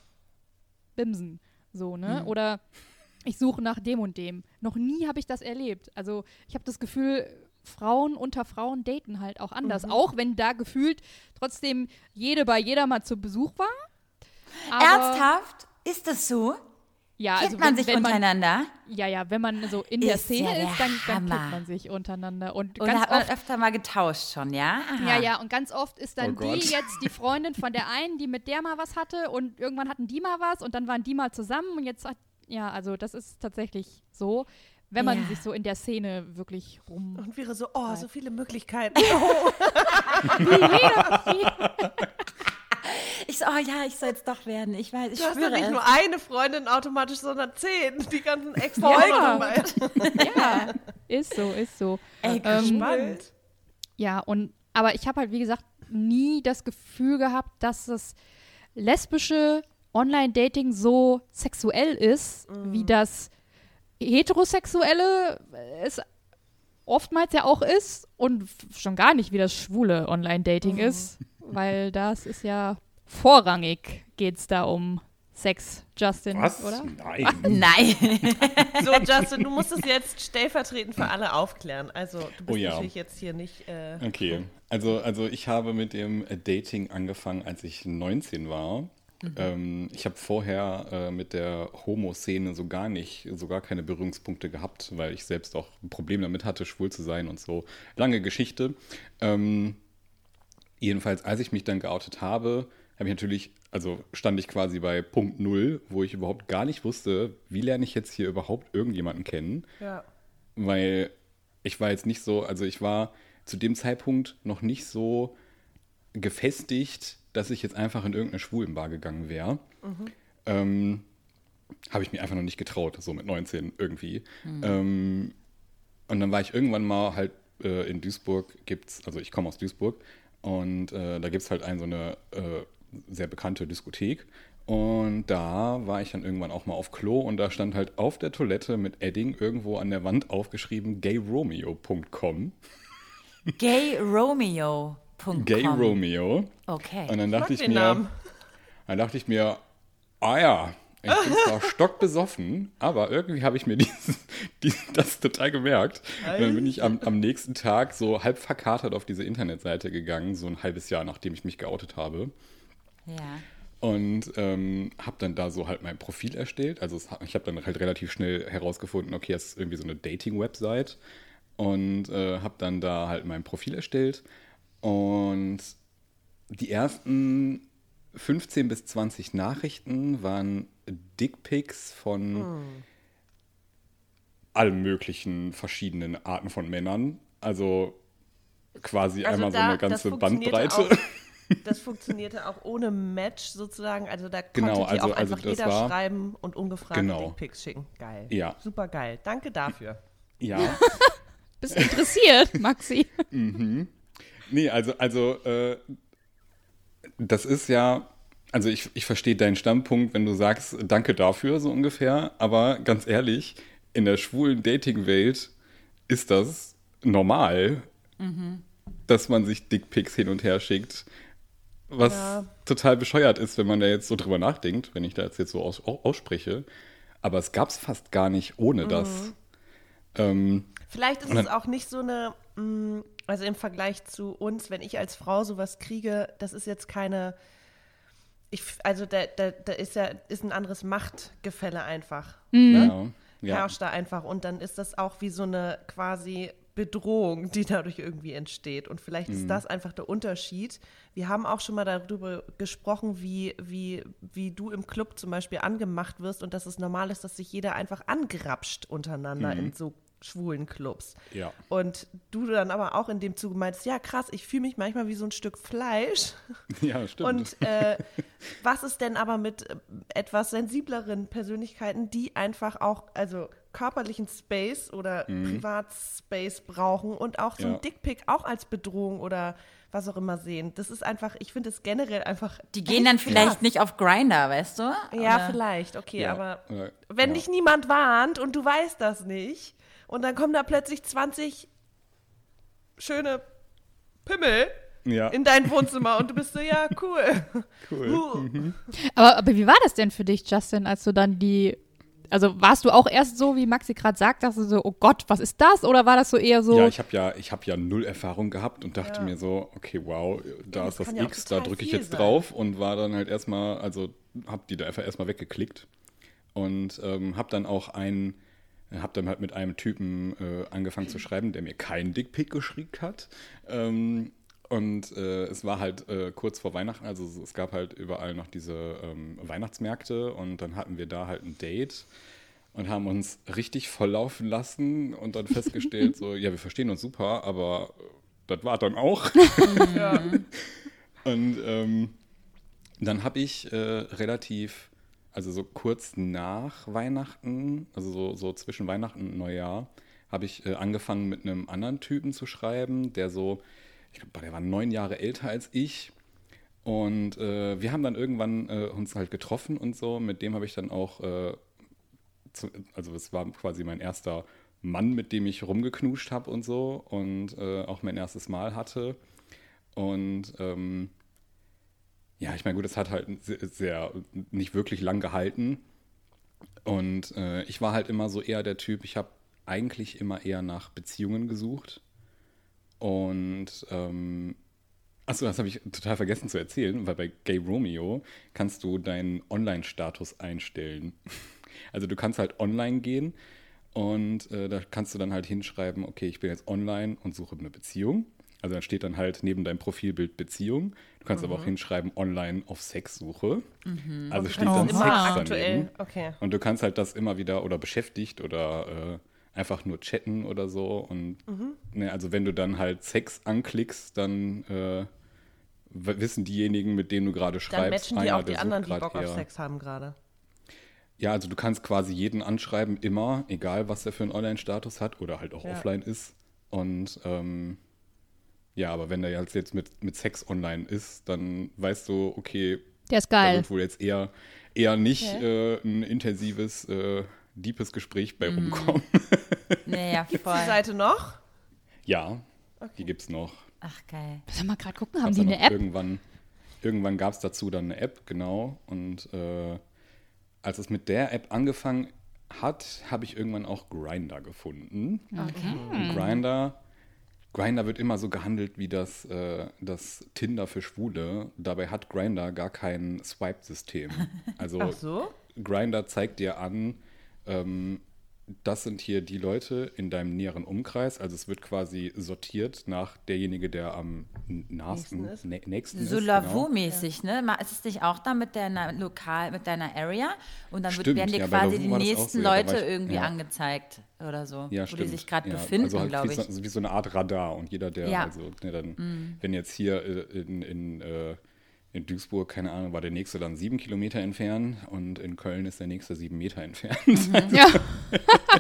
bimsen? So, ne? Oder ich suche nach dem und dem. Noch nie habe ich das erlebt. Also ich habe das Gefühl, Frauen unter Frauen daten halt auch anders. Auch wenn da gefühlt trotzdem jede bei jeder mal zu Besuch war. Aber, Ernsthaft? Ist das so? Ja, Kennt also man wenn, sich wenn man, untereinander? ja, ja, wenn man so in der Ist Szene ja der ist, dann, dann kennt man sich untereinander. Und Oder ganz hat man oft öfter mal getauscht schon, ja? Aha. Ja, ja, und ganz oft ist dann Oh die jetzt die Freundin von der einen, die mit der mal was hatte und irgendwann hatten die mal was und dann waren die mal zusammen und jetzt hat, ja, also das ist tatsächlich so, wenn man Ja. sich so in der Szene wirklich rum. Und wäre so, oh, so viele Möglichkeiten. Ich so, oh ja, ich soll jetzt doch werden. Ich weiß, ich Du hast ja nicht es. nur eine Freundin automatisch, sondern zehn. Die ganzen extra Ja. dabei. Ja, ist so, ist so. Ey, Ähm, Spannend. Ja, und aber ich habe halt, wie gesagt, nie das Gefühl gehabt, dass es lesbische Online-Dating so sexuell ist, wie das Heterosexuelle es oftmals ja auch ist und schon gar nicht, wie das schwule Online-Dating ist, weil das ist ja vorrangig geht es da um Sex, Justin, Was? oder? Nein. Nein. So, Justin, du musst es jetzt stellvertretend für alle aufklären. Also, du bist Oh ja. natürlich jetzt hier nicht. Äh, Okay, also, also ich habe mit dem äh, Dating angefangen, als ich 19 war. Ähm, ich habe vorher äh, mit der Homo-Szene so gar nicht, so gar keine Berührungspunkte gehabt, weil ich selbst auch ein Problem damit hatte, schwul zu sein und so. Lange Geschichte. Ähm, jedenfalls, als ich mich dann geoutet habe, habe ich natürlich, also stand ich quasi bei Punkt Null, wo ich überhaupt gar nicht wusste, wie lerne ich jetzt hier überhaupt irgendjemanden kennen ja. weil ich war jetzt nicht so, also ich war zu dem Zeitpunkt noch nicht so gefestigt, dass ich jetzt einfach in irgendeine Schwulenbar gegangen wäre. Ähm, Habe ich mir einfach noch nicht getraut, so mit 19 irgendwie. Ähm, und dann war ich irgendwann mal halt äh, in Duisburg, gibt's, also ich komme aus Duisburg, und äh, da gibt es halt ein, so eine äh, sehr bekannte Diskothek. Und da war ich dann irgendwann auch mal auf Klo und da stand halt auf der Toilette mit Edding irgendwo an der Wand aufgeschrieben gayromeo.com. GayRomeo.com. Gay Romeo. Okay. Und dann dachte ich den mir, Namen. dann dachte ich mir, ah ja, ich bin zwar stockbesoffen, aber irgendwie habe ich mir dieses, dieses, das total gemerkt. Und dann bin ich am, am nächsten Tag so halb verkatert auf diese Internetseite gegangen, so ein halbes Jahr nachdem ich mich geoutet habe. Ja. Und ähm, habe dann da so halt mein Profil erstellt. Also es, ich habe dann halt relativ schnell herausgefunden, okay, es ist irgendwie so eine Dating-Website. Und äh, habe dann da halt mein Profil erstellt. Und die ersten 15 bis 20 Nachrichten waren Dickpics von allen möglichen verschiedenen Arten von Männern. Also quasi Also einmal so da- eine das ganze Bandbreite. Auch, das funktionierte auch ohne Match sozusagen. Also da Genau, konnte dir also- auch also einfach das jeder war- schreiben und ungefragt Genau. Dickpics schicken. Geil. Ja. Super geil. Danke dafür. ja. Bist interessiert, Maxi? Nee, also, also äh, das ist ja, also ich, ich verstehe deinen Standpunkt, wenn du sagst, danke dafür, so ungefähr, aber ganz ehrlich, in der schwulen Dating-Welt ist das normal, dass man sich Dickpics hin und her schickt. Was Ja. total bescheuert ist, wenn man da jetzt so drüber nachdenkt, wenn ich da jetzt, jetzt so aus, au- ausspreche. Aber es gab es fast gar nicht ohne das. Ähm, Vielleicht ist es auch nicht so eine, mh, also im Vergleich zu uns, wenn ich als Frau sowas kriege, das ist jetzt keine, ich, also da, da, da ist ja ist ein anderes Machtgefälle einfach. ja, ja. Herrscht da einfach und dann ist das auch wie so eine quasi Bedrohung, die dadurch irgendwie entsteht. Und vielleicht Mhm. ist das einfach der Unterschied. Wir haben auch schon mal darüber gesprochen, wie, wie, wie du im Club zum Beispiel angemacht wirst und dass es normal ist, dass sich jeder einfach angrapscht untereinander in so schwulen Clubs. Mhm. Ja. Und du dann aber auch in dem Zuge meinst, ja krass, ich fühle mich manchmal wie so ein Stück Fleisch. ja, stimmt. Und äh, was ist denn aber mit äh, etwas sensibleren Persönlichkeiten, die einfach auch, also körperlichen Space oder Privatspace brauchen und auch so Mhm. Ja. ein Dickpick auch als Bedrohung oder was auch immer sehen. Das ist einfach, ich finde es generell einfach. Die gehen dann vielleicht krass. nicht auf Grinder, weißt du? Ja, Oder- vielleicht, okay, Ja, aber äh, wenn ja. dich niemand warnt und du weißt das nicht und dann kommen da plötzlich 20 schöne Pimmel ja. in dein Wohnzimmer und du bist so, ja, cool. Cool. Uh. Aber, aber wie war das denn für dich, Justin, als du dann die. Also warst du auch erst so, wie Maxi gerade sagt, dass du so, oh Gott, was ist das? Oder war das so eher so, Ja, ich habe ja, ich hab ja null Erfahrung gehabt und dachte Ja. mir so, okay, wow, da das ist das ja X, da drücke ich jetzt sein. drauf und war dann halt erstmal, also habe die da einfach erstmal weggeklickt und ähm, habe dann auch einen, habe dann halt mit einem Typen äh, angefangen zu schreiben, der mir keinen Dickpick geschrieben hat. Ähm, und äh, es war halt äh, kurz vor Weihnachten, also es gab halt überall noch diese ähm, Weihnachtsmärkte und dann hatten wir da halt ein Date und haben uns richtig volllaufen lassen und dann festgestellt, so, ja, wir verstehen uns super, aber das war dann auch. ja. Und ähm, dann habe ich äh, relativ, also so kurz nach Weihnachten, also so, so zwischen Weihnachten und Neujahr, habe ich äh, angefangen mit einem anderen Typen zu schreiben, der so, ich glaube, der war neun Jahre älter als ich. Und äh, wir haben dann irgendwann äh, uns halt getroffen und so. Mit dem habe ich dann auch, äh, zu, also es war quasi mein erster Mann, mit dem ich rumgeknuscht habe und so und äh, auch mein erstes Mal hatte. Und ähm, ja, ich meine, gut, es hat halt sehr, sehr, nicht wirklich lang gehalten. Und äh, ich war halt immer so eher der Typ, ich habe eigentlich immer eher nach Beziehungen gesucht. Und ähm, Achso, das habe ich total vergessen zu erzählen, weil bei Gay Romeo kannst du deinen Online-Status einstellen. Also du kannst halt online gehen und äh, da kannst du dann halt hinschreiben, okay, ich bin jetzt online und suche eine Beziehung. Also dann steht dann halt neben deinem Profilbild Beziehung. Du kannst aber auch hinschreiben, online auf Sexsuche. Also steht dann immer Sex aktuell. daneben. Okay. Und du kannst halt das immer wieder oder beschäftigt oder äh, einfach nur chatten oder so. Und ne, also wenn du dann halt Sex anklickst, dann äh, wissen diejenigen, mit denen du gerade Dann schreibst, matchen die einer, auch die der anderen, die Bock auf Sex haben gerade. Ja, also du kannst quasi jeden anschreiben, immer, egal was er für einen Online-Status hat oder halt auch Ja. offline ist. Und ähm, ja, aber wenn der jetzt mit, mit Sex online ist, dann weißt du, okay, Der ist da geil. wird wohl jetzt eher, eher nicht Okay. äh, ein intensives, äh, deepes Gespräch bei Mhm. rumkommen. Naja, Gibt's voll. die Seite noch? ja, die gibt's noch. Ach, geil. Soll mal gerade gucken, haben Gab's die eine noch App? Irgendwann, irgendwann gab es dazu dann eine App, genau. Und äh, als es mit der App angefangen hat, habe ich irgendwann auch Grinder gefunden. Okay. Und Grinder, Grinder wird immer so gehandelt wie das, äh, das Tinder für Schwule. Dabei hat Grinder gar kein Swipe-System. Also Ach so? Grinder zeigt dir an, ähm, das sind hier die Leute in deinem näheren Umkreis. Also es wird quasi sortiert nach derjenige, der am nahesten, Nächsten ist. nä- nächsten So ist. genau. Ne? Ist es nicht auch da mit deiner Lokal, mit deiner Area? Und dann wird, Stimmt, werden dir ja, quasi die nächsten so, ja, Leute war ich- irgendwie ja. angezeigt oder so. Ja, wo stimmt. die sich gerade ja, befinden, also halt glaube wie ich. So, wie so eine Art Radar. Und jeder, der, Ja. Also, ne, dann, wenn jetzt hier äh, in, in, äh, in Duisburg, keine Ahnung, war der nächste dann sieben Kilometer entfernt und in Köln ist der nächste sieben Meter entfernt. Ja.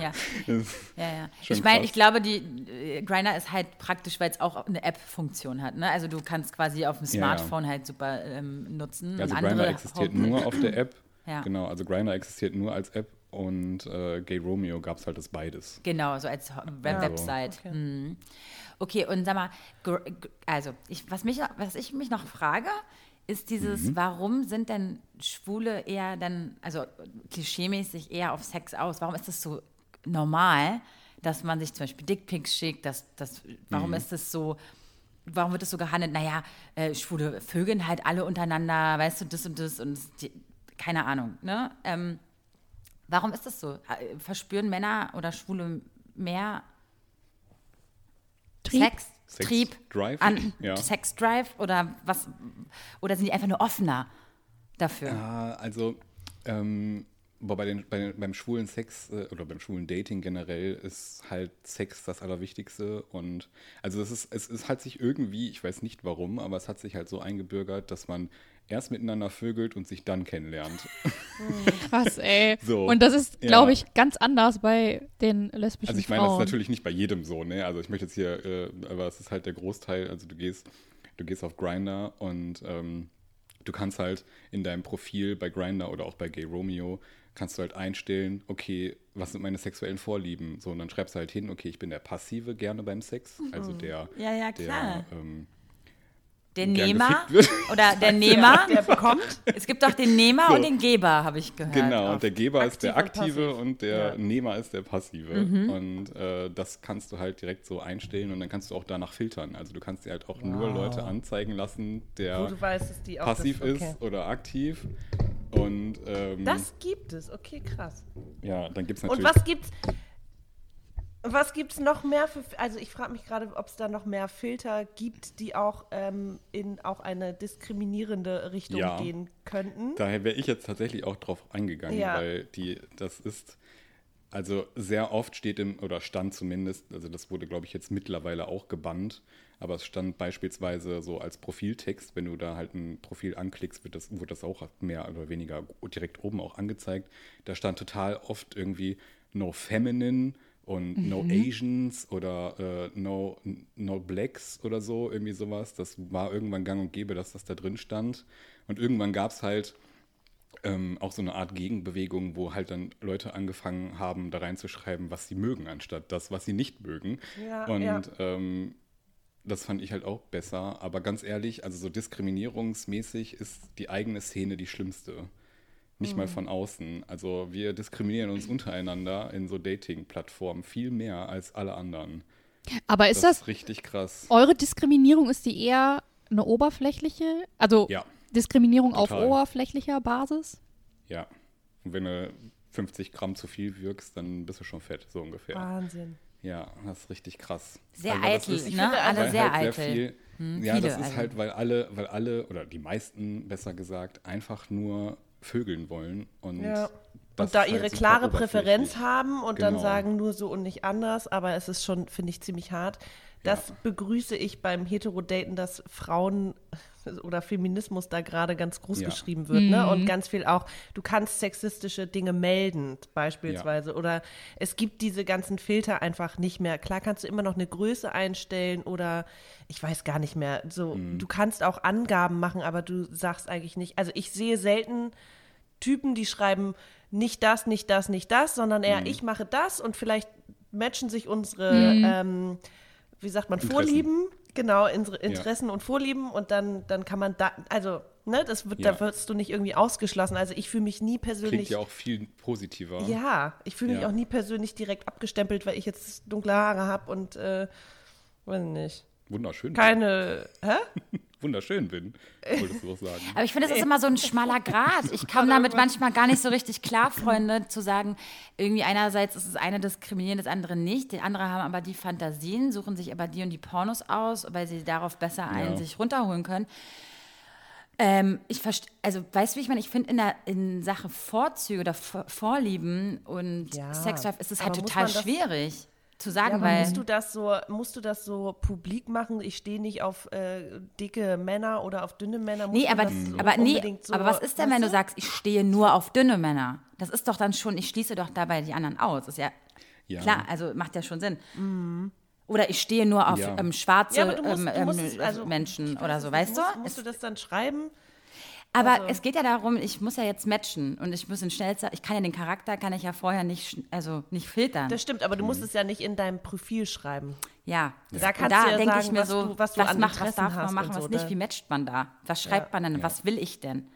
Ja, Das- ja, ja. Schon Ich meine, ich glaube, die äh, ist halt praktisch, weil es auch eine App-Funktion hat. Ne? Also du kannst quasi auf dem Ja, ja. Smartphone halt super ähm, nutzen. Also andere existiert nur auf der App. Ja. Genau, also Grindr existiert nur als App und äh, Gay Romeo gab es halt das beides. Genau, so als Web Website. Okay. Mhm. Okay, und sag mal, also ich, was, mich, was ich mich noch frage, ist dieses, Mhm. warum sind denn Schwule eher dann, also klischeemäßig eher auf Sex aus? Warum ist das so normal, dass man sich zum Beispiel Dickpics schickt? Dass, dass, warum Mhm. ist das so, warum wird das so gehandelt? Naja, äh, Schwule vögeln halt alle untereinander, weißt du, das und das und das, die, keine Ahnung, ne? Ähm, warum ist das so? Äh, Verspüren Männer oder Schwule mehr Trieb? Sex, Sex Trieb, Drive? an Ja. Sex Drive oder was? Oder sind die einfach nur offener dafür? Ah, also, ähm, aber bei den, bei den, beim schwulen Sex äh, oder beim schwulen Dating generell ist halt Sex das Allerwichtigste. Und also es ist, es ist halt sich irgendwie, ich weiß nicht warum, aber es hat sich halt so eingebürgert, dass man erst miteinander vögelt und sich dann kennenlernt. Krass, ey. So. Und das ist, Ja. glaube ich, ganz anders bei den lesbischen Also ich meine, das ist natürlich nicht bei jedem so, ne? Also ich möchte jetzt hier, äh, aber es ist halt der Großteil, also du gehst, du gehst auf Grinder und ähm, du kannst halt in deinem Profil bei Grinder oder auch bei Gay Romeo kannst du halt einstellen, okay, was sind meine sexuellen Vorlieben? So, und dann schreibst du halt hin, okay, ich bin der Passive gerne beim Sex, also der, Ja, ja, klar. der ähm, Der Nehmer oder der Nehmer. Der bekommt. Es gibt doch den Nehmer So. und den Geber, habe ich gehört. Genau, und der Geber ist der Aktiv und Aktive passiv. und der Ja. Nehmer ist der Passive. Mhm. Und äh, das kannst du halt direkt so einstellen und dann kannst du auch danach filtern. Also du kannst dir halt auch nur Leute anzeigen lassen, der du weißt, dass die auch passiv das, okay. ist oder aktiv. Und ähm, Das gibt es, okay, krass. ja, dann gibt es Und natürlich. was gibt's? Was gibt's noch mehr für? Also ich frage mich gerade, ob es da noch mehr Filter gibt, die auch ähm, in auch eine diskriminierende Richtung Ja. gehen könnten. Daher wäre ich jetzt tatsächlich auch drauf eingegangen, Ja. weil die, das ist, also sehr oft steht im, oder stand zumindest, also das wurde, glaube ich, jetzt mittlerweile auch gebannt, aber es stand beispielsweise so als Profiltext, wenn du da halt ein Profil anklickst, wird das, wird das auch mehr oder weniger direkt oben auch angezeigt. Da stand total oft irgendwie no feminine Und No Asians oder äh, no, no Blacks oder so, irgendwie sowas. Das war irgendwann gang und gäbe, dass das da drin stand. Und irgendwann gab es halt ähm, auch so eine Art Gegenbewegung, wo halt dann Leute angefangen haben, da reinzuschreiben, was sie mögen, anstatt das, was sie nicht mögen. Ja, und ja. Ähm, das fand ich halt auch besser. Aber ganz ehrlich, also so diskriminierungsmäßig ist die eigene Szene die schlimmste. Nicht Mhm. mal von außen. Also wir diskriminieren uns untereinander in so Dating-Plattformen viel mehr als alle anderen. Aber ist das das, ist richtig krass. eure Diskriminierung, ist die eher eine oberflächliche? Also Ja, Diskriminierung Total. auf oberflächlicher Basis? ja. Und wenn du 50 Gramm zu viel wirkst, dann bist du schon fett, so ungefähr. Wahnsinn. Ja, das ist richtig krass. Sehr Also eitel, ist- ne? Alle weil sehr halt eitel. viel, ja, viele, das ist also. halt, weil alle, weil alle oder die meisten besser gesagt einfach nur vögeln wollen und Ja. Und da halt ihre super klare oberflächlich. Präferenz haben und dann Genau. sagen nur so und nicht anders, aber es ist schon, finde ich, ziemlich hart. Das Ja. begrüße ich beim Hetero-Daten, dass Frauen oder Feminismus da gerade ganz groß Ja. geschrieben wird. Ne? Und ganz viel auch, du kannst sexistische Dinge melden, beispielsweise. Oder es gibt diese ganzen Filter einfach nicht mehr. Klar kannst du immer noch eine Größe einstellen oder ich weiß gar nicht mehr. So, Mhm. du kannst auch Angaben machen, aber du sagst eigentlich nicht. Also ich sehe selten Typen, die schreiben nicht das, nicht das, nicht das, sondern eher Mhm. ich mache das und vielleicht matchen sich unsere, Mhm. ähm, wie sagt man, Interessen. Vorlieben, genau, Interessen und Vorlieben und dann, dann kann man da, also, ne, das wird, da Ja. wirst du nicht irgendwie ausgeschlossen. Also ich fühle mich nie Klingt persönlich. ja auch viel positiver. Ja, ich fühle mich Ja. auch nie persönlich direkt abgestempelt, weil ich jetzt dunkle Haare habe und äh, weiß nicht. Wunderschön. Keine. Hä? Wunderschön bin, wolltest du auch sagen. Aber ich finde, das ist immer so ein schmaler Grat. Ich komme damit manchmal gar nicht so richtig klar, Freunde, zu sagen, irgendwie einerseits ist es eine diskriminieren, das andere nicht. Die andere haben aber die Fantasien, suchen sich aber die und die Pornos aus, weil sie darauf besser einen Ja. sich runterholen können. Ähm, ich verstehe, also weißt du, wie ich meine? Ich finde in, der- in Sache Vorzüge oder Vor Vorlieben und Ja, Sexlife ist es halt total schwierig zu Ja, sagen, aber weil. musst du das so, musst du das so publik machen? Ich stehe nicht auf äh, dicke Männer oder auf dünne Männer. Muss Nee, aber, das so aber, nee, unbedingt so, aber was ist denn, wenn du sagst, ich stehe nur auf dünne Männer? Das ist doch dann schon, ich schließe doch dabei die anderen aus. Ist ja, Ja. klar, also macht ja schon Sinn. Oder ich stehe nur auf Ja. ähm, schwarze Ja, musst, ähm, musst ähm, also, Menschen oder so, weißt du? musst, Musst du das dann schreiben? Aber also- es geht ja darum, ich muss ja jetzt matchen und ich muss den schnellster, ich kann ja den Charakter, kann ich ja vorher nicht, also nicht filtern. Das stimmt, aber du musst es ja nicht in deinem Profil schreiben. ja, Da Und kannst da du ja denke sagen, ich mir was so, du- was du was, an macht, was darf man machen, und was so, nicht, da- wie matcht man da? Was schreibt man denn, was will ich denn?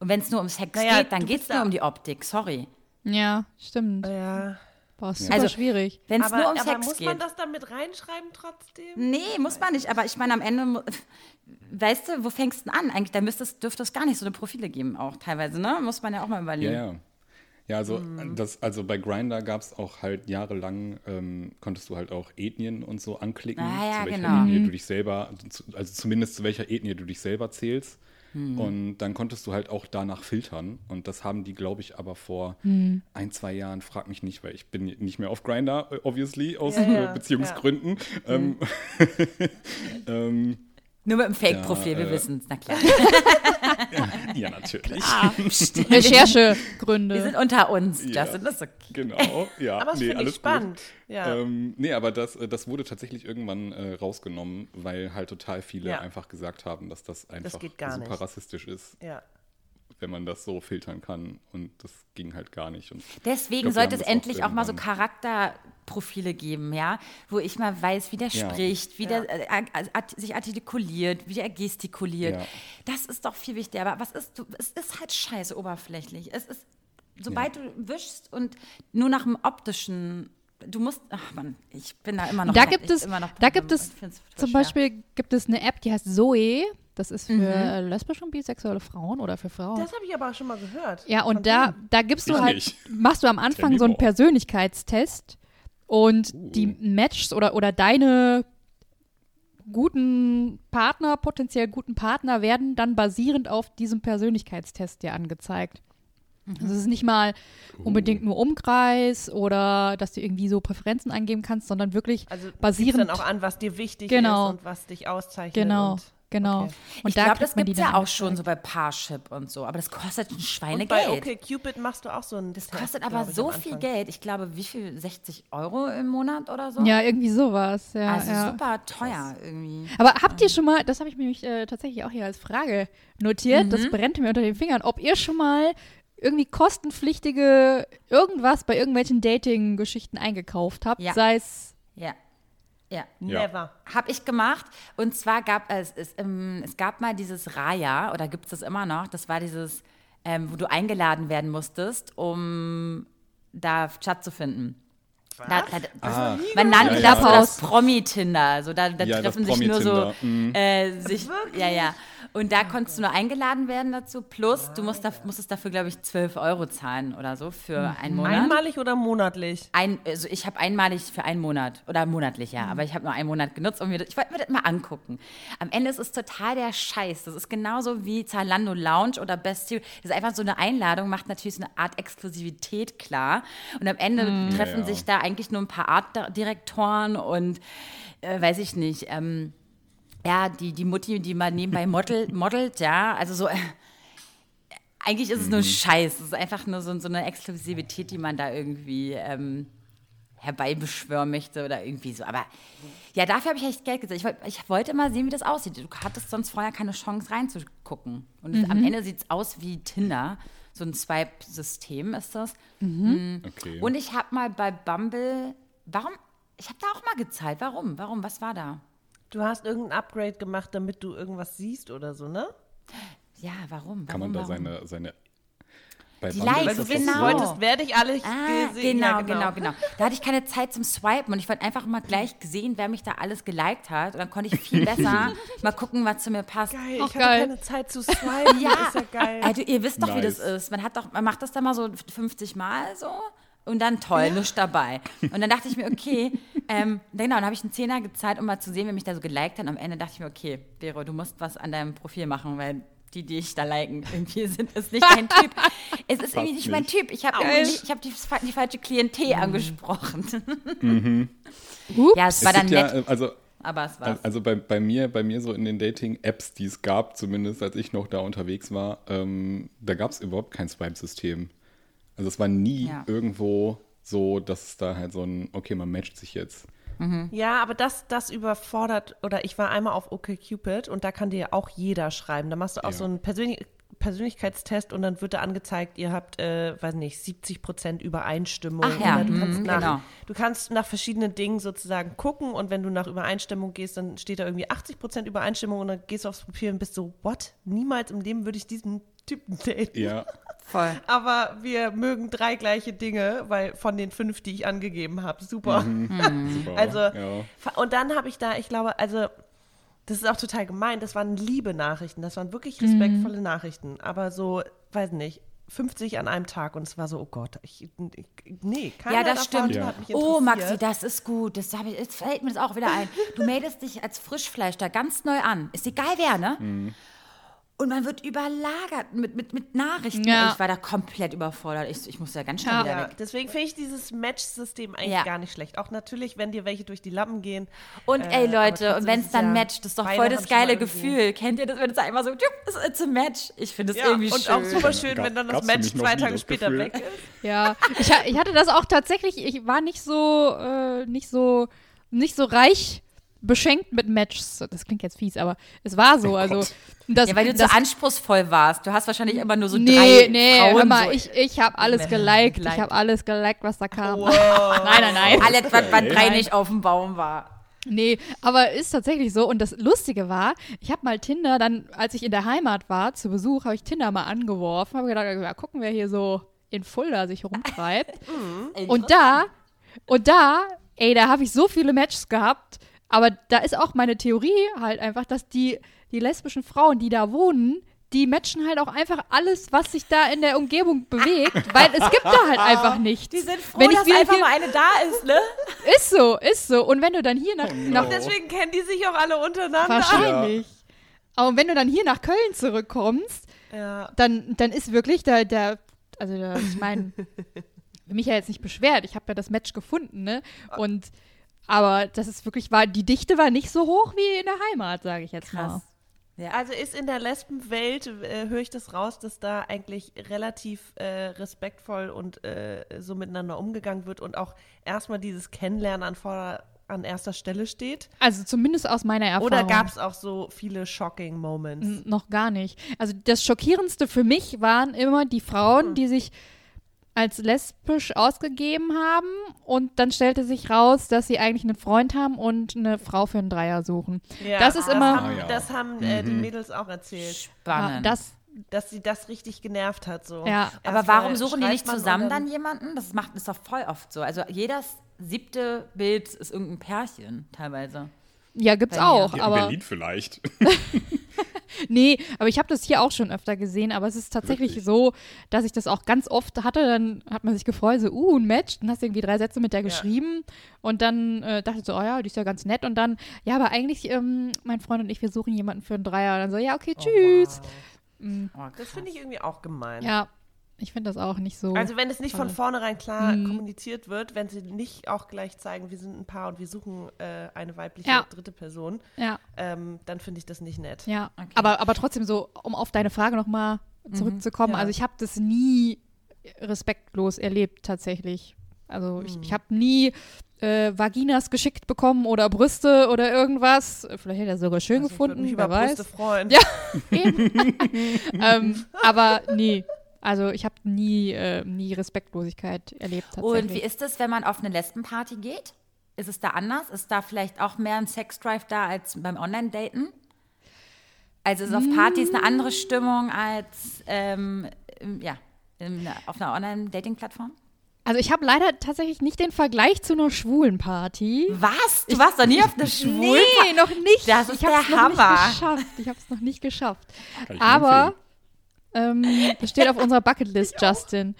Und wenn es nur um Sex Naja, geht, dann geht es nur da- um die Optik, sorry. Ja, stimmt. Ja. Boah, super Also- schwierig. Wenn es Aber, nur um aber Sex muss geht. man das dann mit reinschreiben trotzdem? Nee, muss man nicht. Aber ich meine, am Ende, weißt du, wo fängst du denn an? Eigentlich, da müsste es, dürfte es gar nicht so eine Profile geben, auch teilweise, ne? Muss man ja auch mal Ja, überlegen. ja. Ja, also, Mhm. das, also bei Grindr gab es auch halt jahrelang, ähm, konntest du halt auch Ethnien und so anklicken, Ah, ja, zu welcher genau. Ethnie du dich selber, also zumindest zu welcher Ethnie du dich selber zählst. Mhm. Und dann konntest du halt auch danach filtern. Und das haben die, glaube ich, aber vor Mhm. ein, zwei Jahren, frag mich nicht, weil ich bin nicht mehr auf Grindr, äh, obviously, aus Ja, ja, Beziehungsgründen. Ähm, ähm, Nur mit dem Fake-Profil, Ja, wir äh, wissen es, na klar. ja, natürlich. Recherchegründe. Wir sind unter uns, Ja. Justin, das ist okay. Genau, ja. Aber das nee, finde ich alles spannend. Gut. Ja. Ähm, nee, aber das, äh, das wurde tatsächlich irgendwann äh, rausgenommen, weil halt total viele Ja. einfach gesagt haben, dass das einfach geht gar super nicht. rassistisch ist, ja. wenn man das so filtern kann. Und das ging halt gar nicht. Und Deswegen glaub, sollte es das auch endlich auch mal so irgendwann- Charakterprofile geben, ja, wo ich mal weiß, wie der Ja. spricht, wie der äh, art, sich artikuliert, wie der gestikuliert. Ja. Das ist doch viel wichtiger. Aber was ist, du, es ist halt scheiße oberflächlich. Es ist, sobald du wischst und nur nach dem optischen, du musst, ach man, ich bin da immer noch. da ich gibt es, immer noch da gibt es zum schwer. Beispiel gibt es eine App, die heißt Zoe. Das ist für Mhm. lesbische und bisexuelle Frauen oder für Frauen. Das habe ich aber auch schon mal gehört. Ja, und da, da gibst du Ich halt, nicht. machst du am Anfang so einen. Persönlichkeitstest und Uh. die Matches oder, oder deine guten Partner, potenziell guten Partner, werden dann basierend auf diesem Persönlichkeitstest dir angezeigt. Also es ist nicht mal Uh. unbedingt nur Umkreis oder dass du irgendwie so Präferenzen eingeben kannst, sondern wirklich Also basierend basierend dann auch an, was dir wichtig Genau. ist und was dich auszeichnet. Genau. Und, Genau. Okay. Und ich da glaube, das gibt die es ja auch schon so bei Parship und so. Aber das kostet ein Und Schweinegeld. bei OkCupid machst du auch so ein das kostet aber so viel Geld. Ich glaube, wie viel? 60 Euro im Monat oder so? Ja, irgendwie sowas. Ja, Also ja. super teuer irgendwie. Aber habt ihr schon mal, das habe ich mir nämlich äh, tatsächlich auch hier als Frage notiert, Mhm. das brennt mir unter den Fingern, ob ihr schon mal irgendwie kostenpflichtige irgendwas bei irgendwelchen Dating-Geschichten eingekauft habt, Ja. sei es Ja. Ja. Never. Habe ich gemacht. Und zwar gab es, es, ähm, es gab mal dieses Raya, oder gibt es das immer noch? Das war dieses, ähm, wo du eingeladen werden musstest, um da Chat zu finden. Da, da, Ah, man nannte Ja, das ja. so das Promi-Tinder. Also da, da Ja, das treffen sich nur so mhm. äh, sich, ja, ja. Und da konntest du nur eingeladen werden dazu. Plus, du musst da, musstest dafür, glaube ich, 12 Euro zahlen oder so für einen Monat. Einmalig oder monatlich? Ein, also ich habe einmalig für einen Monat oder monatlich, ja, aber ich habe nur einen Monat genutzt und mir, das- ich wollte mir das mal angucken. Am Ende ist es total der Scheiß. Das ist genauso wie Zalando Lounge oder Bestie. Das ist einfach so eine Einladung, macht natürlich so eine Art Exklusivität klar. Und am Ende treffen Ja, ja. sich da eigentlich nur ein paar Artdirektoren und äh, weiß ich nicht, ähm, ja, die, die Mutti, die mal nebenbei modelt, modelt ja, also so. Äh, eigentlich ist es nur Scheiß. Es ist einfach nur so, so eine Exklusivität, die man da irgendwie ähm, herbeibeschwören möchte oder irgendwie so. Aber ja, dafür habe ich echt Geld gesetzt. Ich, wollt- ich wollte mal sehen, wie das aussieht. Du hattest sonst vorher keine Chance reinzugucken. Und es, am Ende sieht es aus wie Tinder. So ein Swipe-System ist das. okay. Und ich habe mal bei Bumble, warum? Ich habe da auch mal gezahlt. Warum? Warum? Was war da? Du hast irgendein Upgrade gemacht, damit du irgendwas siehst oder so, ne? Ja, warum? Kann warum, man da warum? seine, seine bei Die Likes, doch genau. Du so- wolltest, werde ich alle Ah, gesehen. genau, ja, genau, genau, Da hatte ich keine Zeit zum Swipen und ich wollte einfach mal gleich gesehen, wer mich da alles geliked hat. Und dann konnte ich viel besser mal gucken, was zu mir passt. Geil, Auch ich hatte geil. keine Zeit zu swipen. Ja, ist ja geil. Also, ihr wisst doch, wie das Nice. ist. Man hat doch, man macht das dann mal so 50 Mal so und dann toll, nicht dabei. Und dann dachte ich mir, okay, ähm, genau, dann habe ich einen Zehner gezahlt, um mal zu sehen, wer mich da so geliked hat. Und am Ende dachte ich mir, okay, Vero, du musst was an deinem Profil machen, weil die, die ich da liken, irgendwie sind, ist nicht dein Typ. Es ist irgendwie nicht mein. Typ. Ich habe hab die, die falsche Klientel angesprochen. Ups. Ja, es Es war dann gibt ja, nett, äh, also aber es war Also bei, bei mir, bei mir so in den Dating-Apps, die es gab, zumindest als ich noch da unterwegs war, ähm, da gab es überhaupt kein Swipe-System. Also es war nie Ja. irgendwo so, dass es da halt so ein, okay, man matcht sich jetzt. Ja, aber das, das überfordert, oder ich war einmal auf OkCupid und da kann dir auch jeder schreiben. Da machst du auch Ja. so einen Persönlich Persönlichkeitstest und dann wird da angezeigt, ihr habt, äh, weiß nicht, 70 Prozent Übereinstimmung. Ach ja, Oder du kannst, mhm, nach, genau. du kannst nach verschiedenen Dingen sozusagen gucken und wenn du nach Übereinstimmung gehst, dann steht da irgendwie 80 Prozent Übereinstimmung und dann gehst du aufs Profil und bist so, what? Niemals im Leben würde ich diesen Typen daten. Ja, voll. Aber wir mögen drei gleiche Dinge, weil von den fünf, die ich angegeben habe, super. super. Also, ja. und dann habe ich da, ich glaube, also, das ist auch total gemein, das waren liebe Nachrichten, das waren wirklich respektvolle Nachrichten, aber so, weiß nicht, 50 an einem Tag und es war so, oh Gott, ich, ich nee, keiner Ja, das davon stimmt. hat mich Oh, Maxi, das ist gut. Das ich, jetzt fällt mir das auch wieder ein. Du meldest dich als Frischfleisch da ganz neu an. Ist egal wer, ne? Mhm. Und man wird überlagert mit, mit, mit Nachrichten. Ja. Ich war da komplett überfordert. Ich, ich musste ja ganz schnell Ja. wieder weg. deswegen finde ich dieses Match-System eigentlich Ja. gar nicht schlecht. Auch natürlich, wenn dir welche durch die Lappen gehen. Und Äh, ey Leute, und wenn es es dann ja- matcht, das ist doch voll das geile Gefühl. Kennt ihr das, wenn es einmal so, es ist ein Match? Ich finde Ja, irgendwie und schön. auch super schön, wenn dann das Match zwei Tage später Gefühl. weg ist. Ja, ich, ich hatte das auch tatsächlich, ich war nicht so, äh, nicht so, nicht so reich beschenkt mit Matches. Das klingt jetzt fies, aber es war so. also, das, ja, weil du das, zu anspruchsvoll warst. Du hast wahrscheinlich immer nur so Nee, drei nee, Frauen. hör mal, so, ich, ich habe alles geliked. Ich habe alles geliked, was da kam. Wow. Nein, nein, nein. alles, was bei drei nicht auf dem Baum war. Nee, aber ist tatsächlich so. Und das Lustige war, ich habe mal Tinder dann, als ich in der Heimat war, zu Besuch, habe ich Tinder mal angeworfen. Habe gedacht, ja, gucken, wer hier so in Fulda sich rumtreibt. und da, und da, ey, da habe ich so viele Matches gehabt. Aber da ist auch meine Theorie halt einfach, dass die, die lesbischen Frauen, die da wohnen, die matchen halt auch einfach alles, was sich da in der Umgebung bewegt, weil es gibt da halt einfach nichts. Die sind froh, Wenn ich dass einfach hier- mal eine da ist, ne? Ist so, ist so. Und wenn du dann hier nach, nach Deswegen kennen die sich auch alle untereinander. Wahrscheinlich. Aber wenn du dann hier nach Köln zurückkommst, Ja. dann, dann ist wirklich der, der also der, ich meine, mich ja jetzt nicht beschwert. Ich habe ja das Match gefunden, ne? Und aber das ist wirklich, war, die Dichte war nicht so hoch wie in der Heimat, sage ich jetzt mal. Krass. Ja. Also ist in der Lesbenwelt, äh, höre ich das raus, dass da eigentlich relativ äh, respektvoll und äh, so miteinander umgegangen wird und auch erstmal dieses Kennenlernen an, vorder an erster Stelle steht? Also zumindest aus meiner Erfahrung. Oder gab es auch so viele shocking Moments? N- Noch gar nicht. Also das Schockierendste für mich waren immer die Frauen, die sich als lesbisch ausgegeben haben und dann stellte sich raus, dass sie eigentlich einen Freund haben und eine Frau für einen Dreier suchen. Ja, das ist immer- Haben, Ah, ja. Das haben äh, die Mädels auch erzählt, Spannend. Ja, das, dass sie das richtig genervt hat. So. Ja. Aber Erstmal warum suchen die nicht zusammen und dann jemanden? Das macht ist doch voll oft so. Also jedes siebte Bild ist irgendein Pärchen teilweise. ja, gibt's Bei auch, Hier in aber Berlin vielleicht. nee, aber ich habe das hier auch schon öfter gesehen, aber es ist tatsächlich Wirklich? so, dass ich das auch ganz oft hatte, dann hat man sich gefreut, so, uh, ein Match, dann hast du irgendwie drei Sätze mit der geschrieben. Und dann äh, dachte ich so, oh ja, die ist ja ganz nett. Und dann, ja, aber eigentlich, ähm, mein Freund und ich, wir suchen jemanden für einen Dreier. Und dann so, ja, okay, tschüss. Mm, Oh, Das finde ich irgendwie auch gemein. Ja, ich finde das auch nicht so. Also wenn es nicht von vornherein klar Mhm. kommuniziert wird, wenn sie nicht auch gleich zeigen, wir sind ein Paar und wir suchen äh, eine weibliche Ja. dritte Person, ja, ähm, dann finde ich das nicht nett. ja. Okay. Aber, aber trotzdem so, um auf deine Frage nochmal zurückzukommen, Ja. also ich habe das nie respektlos erlebt tatsächlich. Also ich, Mhm. ich habe nie äh, Vaginas geschickt bekommen oder Brüste oder irgendwas. Vielleicht hätte er sogar schön Also ich würde gefunden, mich wer über weiß. Brüste freuen. Ja. Eben. ähm, aber nee, also ich habe nie, äh, nie Respektlosigkeit erlebt tatsächlich. Und wie ist es, wenn man auf eine Lesbenparty geht? Ist es da anders? Ist da vielleicht auch mehr ein Sexdrive da als beim Online-Daten? Also ist auf Partys eine andere Stimmung als ähm, ja, in, auf einer Online-Dating-Plattform? Also ich habe leider tatsächlich nicht den Vergleich zu einer schwulen Party. Was? Du warst doch nie auf einer schwulen Nee, noch nicht. Das ist ich hab's der noch nicht Hammer. geschafft. Ich habe es noch nicht geschafft. Ich Aber ähm, das steht auf unserer Bucketlist, Justin.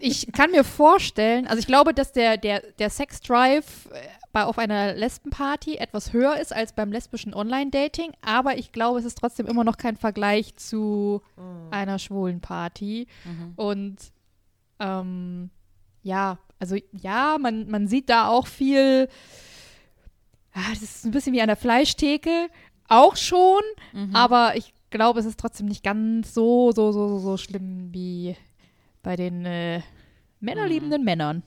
Ich kann mir vorstellen, also ich glaube, dass der, der, der Sex-Drive äh, bei, auf einer Lesbenparty etwas höher ist als beim lesbischen Online-Dating, aber ich glaube, es ist trotzdem immer noch kein Vergleich zu einer schwulen Party. Und ähm, ja, also ja, man, man sieht da auch viel, ja, das ist ein bisschen wie an der Fleischtheke, auch schon, aber ich glaube, es ist trotzdem nicht ganz so, so, so, so, so schlimm wie bei den äh, männerliebenden Männern.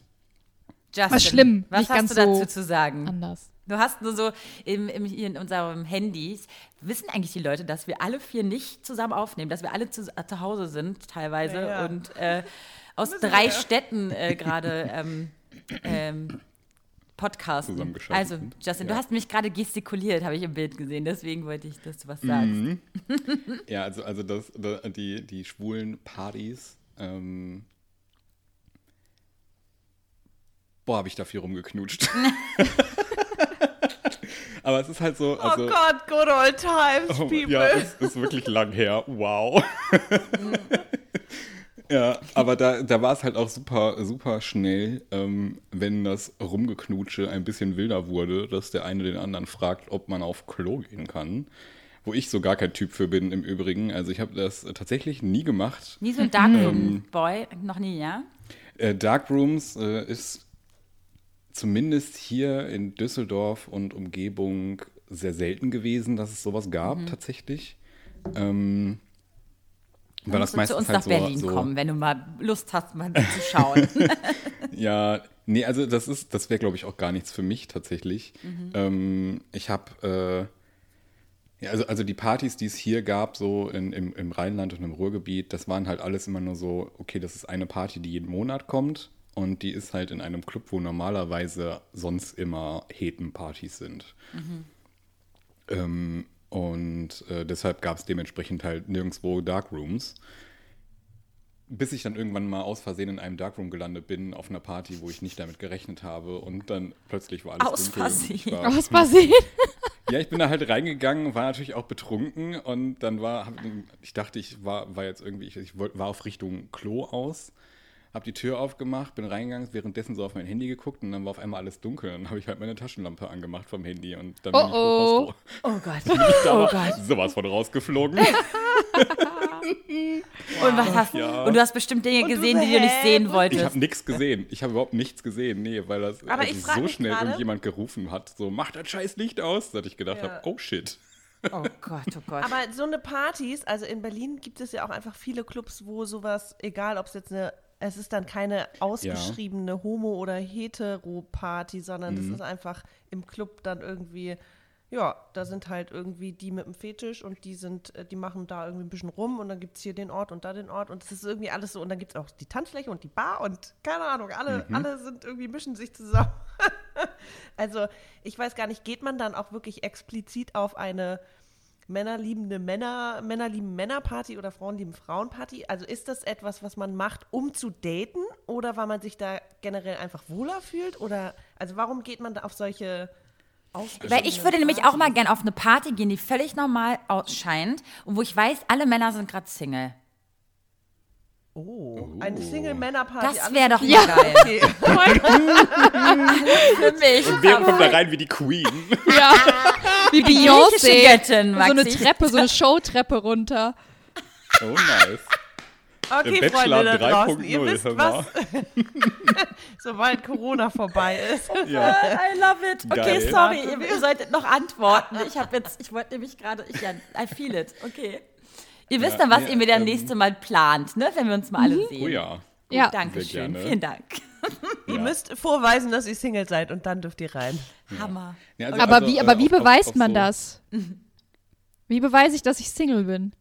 Justin, Was schlimm, Was nicht hast ganz du dazu so zu sagen? Anders. Du hast nur so im, im, hier in unserem Handys, wissen eigentlich die Leute, dass wir alle vier nicht zusammen aufnehmen, dass wir alle zu, äh, zu Hause sind teilweise Ja, ja. und äh, aus drei Städten äh, gerade ähm, ähm, podcasten. Zusammengeschaltet Also. Justin, Ja. du hast mich gerade gestikuliert, habe ich im Bild gesehen, deswegen wollte ich, dass du was sagst. Mhm. Ja, also, also das, da- die, die schwulen Partys, ähm, boah, habe ich da viel rumgeknutscht. Aber es ist halt so, also, oh Gott, good old times, oh, people. ja, es ist wirklich lang her, wow. ja, aber da, da war es halt auch super, super schnell, ähm, wenn das Rumgeknutsche ein bisschen wilder wurde, dass der eine den anderen fragt, ob man auf Klo gehen kann. Wo ich so gar kein Typ für bin im Übrigen. Also ich habe das tatsächlich nie gemacht. Nie so ein Darkroom-Boy, noch nie, ja? Äh, Darkrooms äh, ist zumindest hier in Düsseldorf und Umgebung sehr selten gewesen, dass es sowas gab tatsächlich. Ähm, weil das du zu uns meistens halt nach so, Berlin so kommen, wenn du mal Lust hast, mal zu schauen. Ja, nee, also das ist, das wäre, glaube ich, auch gar nichts für mich tatsächlich. Ähm, ich habe, äh, ja, also, also die Partys, die es hier gab, so in, im, im Rheinland und im Ruhrgebiet, das waren halt alles immer nur so, okay, das ist eine Party, die jeden Monat kommt und die ist halt in einem Club, wo normalerweise sonst immer Hetenpartys sind. Ähm, und äh, deshalb gab es dementsprechend halt nirgendwo Darkrooms. Bis ich dann irgendwann mal aus Versehen in einem Darkroom gelandet bin, auf einer Party, wo ich nicht damit gerechnet habe. Und dann plötzlich war alles Aus Versehen. War, Was passiert? ja, ich bin da halt reingegangen, war natürlich auch betrunken. Und dann war, ich dachte, ich war, war jetzt irgendwie, ich, ich war auf Richtung Klo aus. Hab die Tür aufgemacht, bin reingegangen, währenddessen so auf mein Handy geguckt und dann war auf einmal alles dunkel. Dann habe ich halt meine Taschenlampe angemacht vom Handy und dann bin ich Oh, Klo. Oh Gott. Da Oh war Gott. sowas von rausgeflogen. Und was hast Ja. Und du hast bestimmt Dinge Und du gesehen, so, die du nicht sehen Ich wolltest. habe nichts gesehen. Ich habe überhaupt nichts gesehen. Nee, weil das Aber als ich frag so mich schnell gerade- irgendjemand gerufen hat, so mach das scheiß Licht aus, dass ich gedacht Ja. habe, oh shit. Oh Gott, oh Gott. Aber so eine Partys, also in Berlin gibt es ja auch einfach viele Clubs, wo sowas, egal ob es jetzt eine, es ist dann keine ausgeschriebene Homo- oder Hetero-Party, sondern das ist einfach im Club dann irgendwie, ja, da sind halt irgendwie die mit dem Fetisch und die sind, äh, die machen da irgendwie ein bisschen rum und dann gibt es hier den Ort und da den Ort und es ist irgendwie alles so und dann gibt es auch die Tanzfläche und die Bar und keine Ahnung, alle, alle sind irgendwie, mischen sich zusammen. also ich weiß gar nicht, geht man dann auch wirklich explizit auf eine männerliebende Männer, Männerlieben Männerparty oder Frauenlieben Frauenparty? Also ist das etwas, was man macht, um zu daten oder weil man sich da generell einfach wohler fühlt? Oder also warum geht man da auf solche Weil ich würde nämlich auch mal gern auf eine Party gehen, die völlig normal ausscheint und wo ich weiß, alle Männer sind gerade Single. Oh, eine Single-Männer-Party. Das wäre doch mal geil. Okay. Für mich. Und wer kommt da rein wie die Queen? Ja. Wie Beyoncé. Göttin, So eine. Treppe, so eine Showtreppe runter. Oh, nice. Okay, Der Freunde da draußen, ihr 3.0, wisst hör was, sobald Corona vorbei ist. Ja. I love it. Okay, Geil. sorry, ihr, ihr solltet noch antworten. Ich habe jetzt, ich wollte nämlich gerade, ich ja, I feel it. Okay. Ihr wisst Ja, dann, was nee, ihr mir das ähm, nächste Mal plant, ne? Wenn wir uns mal alle sehen. Oh ja. Gut, Ja. Dankeschön. Vielen Dank. Ihr Ja. müsst vorweisen, dass ihr Single seid und dann dürft ihr rein. Hammer. Ja, also- Aber also, wie, äh, aber wie auf- beweist auf man so- das? Wie beweise ich, dass ich Single bin?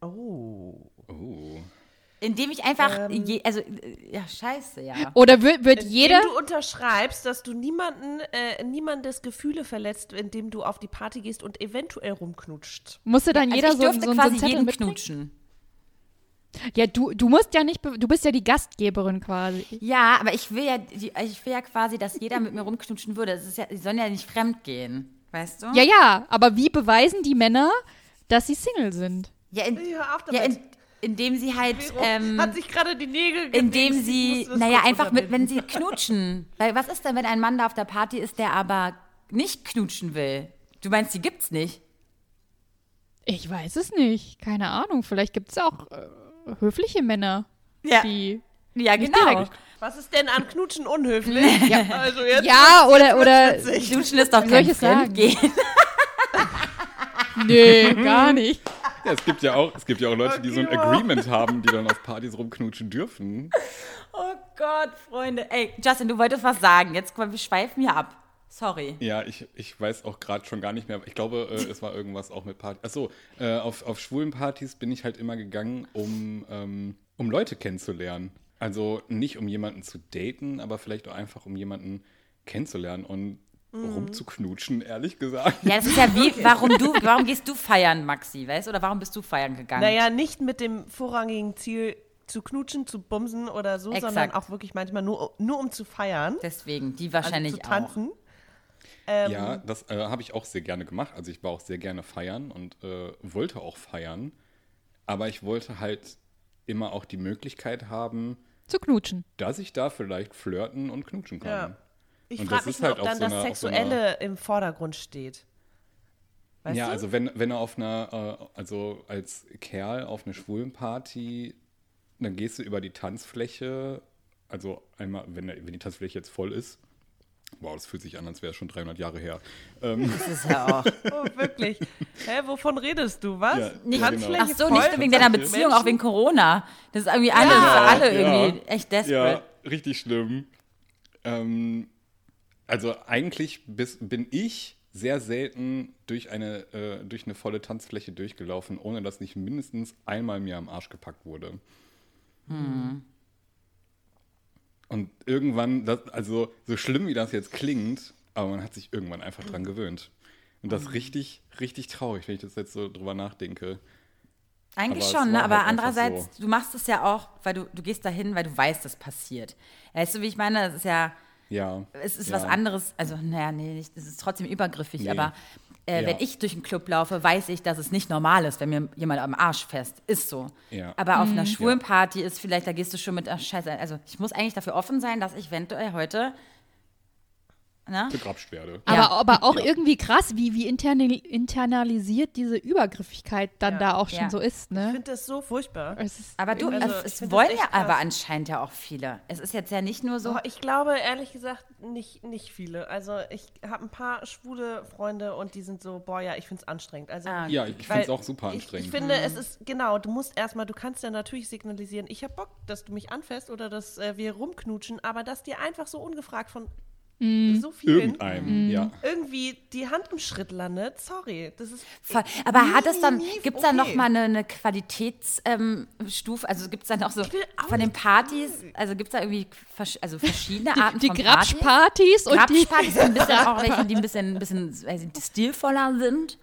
Oh. Oh. Indem ich einfach, Ähm. je, also, äh, ja, scheiße, ja. Oder wird, wird jeder. Indem du unterschreibst, dass du niemanden, äh, niemandes Gefühle verletzt, indem du auf die Party gehst und eventuell rumknutscht. Musste dann jeder also ich so, so, so einen quasi Zettel jeden mitbringen? knutschen. Ja, du, du musst ja nicht, du bist ja die Gastgeberin quasi. Ja, aber ich will ja, ich will ja quasi, dass jeder mit mir rumknutschen würde. Das ist ja, die sollen ja nicht fremd gehen, weißt du? Ja, ja, aber wie beweisen die Männer, dass sie Single sind? Ja, in, ja in, indem sie halt, ähm, hat sich gerade die Nägel indem gebissen. Ich sie, naja, einfach mit, wenn sie knutschen. Weil was ist denn, wenn ein Mann da auf der Party ist, der aber nicht knutschen will? Du meinst, die gibt's nicht? Ich weiß es nicht. Keine Ahnung. Vielleicht gibt es auch äh, höfliche Männer, Ja, die. ja genau. Was ist denn an Knutschen unhöflich? Ja. Also jetzt Ja, oder, oder. Knutschen ist doch kein? Fremdgehen. Nee, gar nicht. Ja, es gibt ja auch, es gibt ja auch Leute, die so ein Okay, wow. Agreement haben, die dann auf Partys rumknutschen dürfen. Oh Gott, Freunde. Ey, Justin, du wolltest was sagen. Jetzt wir schweifen hier ab. Sorry. Ja, ich, ich weiß auch gerade schon gar nicht mehr. Ich glaube, äh, es war irgendwas auch mit Partys. Achso, äh, auf, auf schwulen Partys bin ich halt immer gegangen, um, ähm, um Leute kennenzulernen. Also nicht um jemanden zu daten, aber vielleicht auch einfach um jemanden kennenzulernen und rumzuknutschen, ehrlich gesagt. Ja, das ist ja wie, warum du, warum gehst du feiern, Maxi, weißt du? Oder warum bist du feiern gegangen? Naja, nicht mit dem vorrangigen Ziel zu knutschen, zu bumsen oder so, Exakt. sondern auch wirklich manchmal nur, nur um zu feiern, Deswegen, die also wahrscheinlich zu auch. Ähm, Ja, das äh, habe ich auch sehr gerne gemacht. Also ich war auch sehr gerne feiern und äh, wollte auch feiern. Aber ich wollte halt immer auch die Möglichkeit haben, Zu knutschen. dass ich da vielleicht flirten und knutschen kann. Ja. Ich Und frage das mich halt ob dann so das einer- auf so Sexuelle im Vordergrund steht. Weißt ja, du? also wenn, wenn er auf einer, äh, also als Kerl auf eine Schwulenparty, dann gehst du über die Tanzfläche, also einmal, wenn, wenn die Tanzfläche jetzt voll ist, wow, das fühlt sich an, als wäre es schon 300 Jahre her. Ähm, Das ist ja auch. Oh, wirklich. Hä, wovon redest du? Was? Ja, Nicht, ja, Tanzfläche Ach so, nicht wegen deiner. Beziehung, auch wegen Corona. Das ist irgendwie alles Ja, alle ja. irgendwie echt desperate. Ja, richtig schlimm. Ähm, also eigentlich bis, bin ich sehr selten durch eine, äh, durch eine volle Tanzfläche durchgelaufen, ohne dass nicht mindestens einmal mir am Arsch gepackt wurde. Und irgendwann, das, also so schlimm wie das jetzt klingt, aber man hat sich irgendwann einfach dran gewöhnt. Und das ist richtig, richtig traurig, wenn ich das jetzt so drüber nachdenke. Eigentlich Aber schon, ne? aber halt andererseits, so. du machst es ja auch, weil du, du gehst dahin, weil du weißt, das passiert. Weißt du, wie ich meine? Das ist ja, Ja. es ist ja. was anderes, also naja, nee, nicht, es ist trotzdem übergriffig, Nee. aber äh, Ja. wenn ich durch den Club laufe, weiß ich, dass es nicht normal ist, wenn mir jemand am Arsch fest ist so. Ja. Aber auf einer schwulen Party ist vielleicht, da gehst du schon mit, ach scheiße, also ich muss eigentlich dafür offen sein, dass ich eventuell heute Ne? begrapscht werde. Aber, Ja. aber auch irgendwie krass, wie, wie internal, internalisiert diese Übergriffigkeit dann Ja. da auch schon Ja. so ist, Ich ne? finde das so furchtbar. Es ist, Aber du, Also, es, ich wollen ja krass. aber anscheinend ja auch viele. Es ist jetzt ja nicht nur so. Oh, ich glaube ehrlich gesagt nicht, nicht viele. Also ich habe ein paar schwule Freunde und die sind so, boah ja, ich finde es anstrengend. Also Ah, Ja, ich finde es auch super Ich, anstrengend. ich finde, es ist, genau, du musst erstmal, du kannst ja natürlich signalisieren, ich habe Bock, dass du mich anfässt oder dass äh, wir rumknutschen, aber dass dir einfach so ungefragt von Mhm. so vielen Irgendeinem, ja. irgendwie die Hand im Schritt landet. Sorry, das ist. Voll. Aber hat es dann, gibt es da noch okay. mal eine, eine Qualitätsstufe? also gibt es dann auch so auch von den Partys, also gibt es da irgendwie vers also verschiedene Arten die von Partys? Grabschpartys und die. Grabschpartys ein bisschen auch welche, die ein bisschen, ein bisschen ich, stilvoller sind.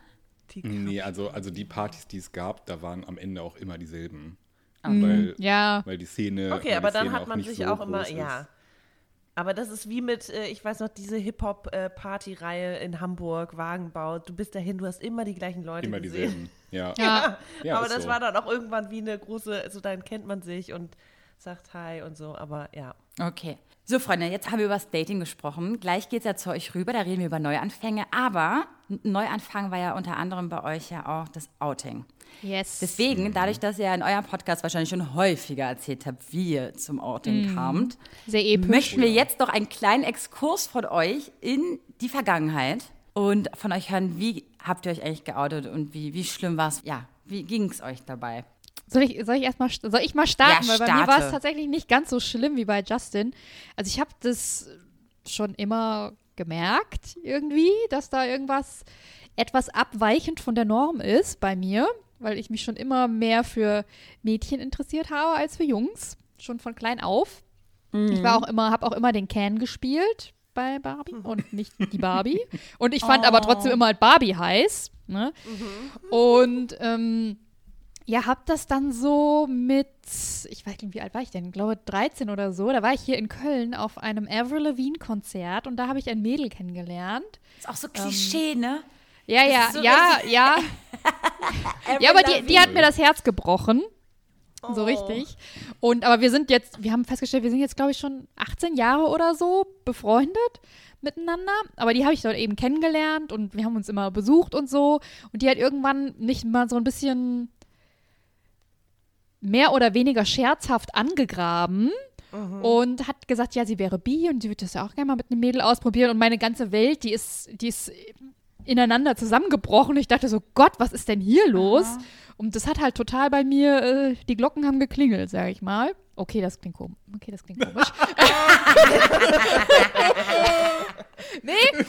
Nee, also, also die Partys, die es gab, da waren am Ende auch immer dieselben. Mhm. Weil, Ja. weil die Szene. Okay, weil aber die dann Szene hat man sich so auch immer, ja. Aber das ist wie mit, äh, ich weiß noch, diese Hip-Hop-Party-Reihe in Hamburg, Wagenbau. Du bist dahin, du hast immer die gleichen Leute Immer gesehen. dieselben. Ja. Ja. Ja, aber das so. war dann auch irgendwann wie eine große, also dann kennt man sich und sagt Hi und so, aber ja. Okay. So, Freunde, jetzt haben wir über das Dating gesprochen. Gleich geht es ja zu euch rüber, da reden wir über Neuanfänge. Aber Neuanfang war ja unter anderem bei euch ja auch das Outing. Yes. Deswegen, dadurch, dass ihr in eurem Podcast wahrscheinlich schon häufiger erzählt habt, wie ihr zum Outing kamt, Sehr episch. möchten wir jetzt noch einen kleinen Exkurs von euch in die Vergangenheit und von euch hören, wie habt ihr euch eigentlich geoutet und wie, wie schlimm war es? Ja, wie ging es euch dabei? Soll ich, soll ich erstmal soll ich mal starten? Ja, Weil bei mir war es tatsächlich nicht ganz so schlimm wie bei Justin. Also ich habe das schon immer gemerkt irgendwie, dass da irgendwas etwas abweichend von der Norm ist bei mir, weil ich mich schon immer mehr für Mädchen interessiert habe als für Jungs, schon von klein auf. Ich war auch immer, habe auch immer den Can gespielt bei Barbie und nicht die Barbie. Und ich fand aber trotzdem immer halt Barbie heiß. Ne? Und ähm, ja, hab das dann so mit, ich weiß nicht, wie alt war ich denn? Ich glaube 13 oder so. Da war ich hier in Köln auf einem Avril Lavigne Konzert und da habe ich ein Mädel kennengelernt. Ist auch so Klischee, ne? Ja, ja, so ja, ja. ja, aber die, die hat mir das Herz gebrochen. So Oh. richtig. Und aber wir sind jetzt, wir haben festgestellt, wir sind jetzt, glaube ich, schon 18 Jahre oder so befreundet miteinander. Aber die habe ich dort eben kennengelernt und wir haben uns immer besucht und so. Und die hat irgendwann nicht mal so ein bisschen mehr oder weniger scherzhaft angegraben und hat gesagt, ja, sie wäre bi und sie würde das ja auch gerne mal mit einem Mädel ausprobieren. Und meine ganze Welt, die ist, die ist ineinander zusammengebrochen. Ich dachte so, Gott, was ist denn hier los? Und das hat halt total bei mir, äh, die Glocken haben geklingelt, sage ich mal. Okay, das klingt komisch. Okay, das klingt komisch. nee,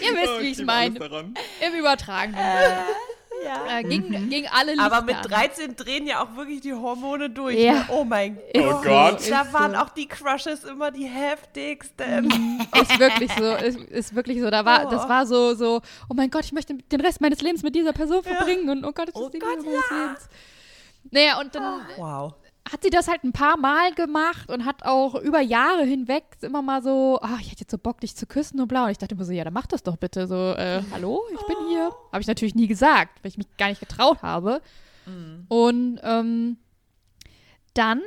ihr wisst, wie ich es meine. Im Übertragenen. Äh, ging, ging alle Lichter Aber mit an. 13 drehen ja auch wirklich die Hormone durch. Ja. Ne? Oh mein Oh Gott. Gott. so, Da waren so. auch die Crushes immer die heftigsten. Ist wirklich so, ist, ist wirklich so. Da war, das war so, so, oh mein Gott, ich möchte den Rest meines Lebens mit dieser Person verbringen und oh Gott, das Oh ist die Gott, Liebe meines Lebens. Naja, und dann Wow. Hat sie das halt ein paar Mal gemacht und hat auch über Jahre hinweg immer mal so, ah, ich hätte jetzt so Bock, dich zu küssen und bla. Und ich dachte immer so, ja, dann mach das doch bitte. So, äh, hallo, ich bin hier. Habe ich natürlich nie gesagt, weil ich mich gar nicht getraut habe. Und ähm, dann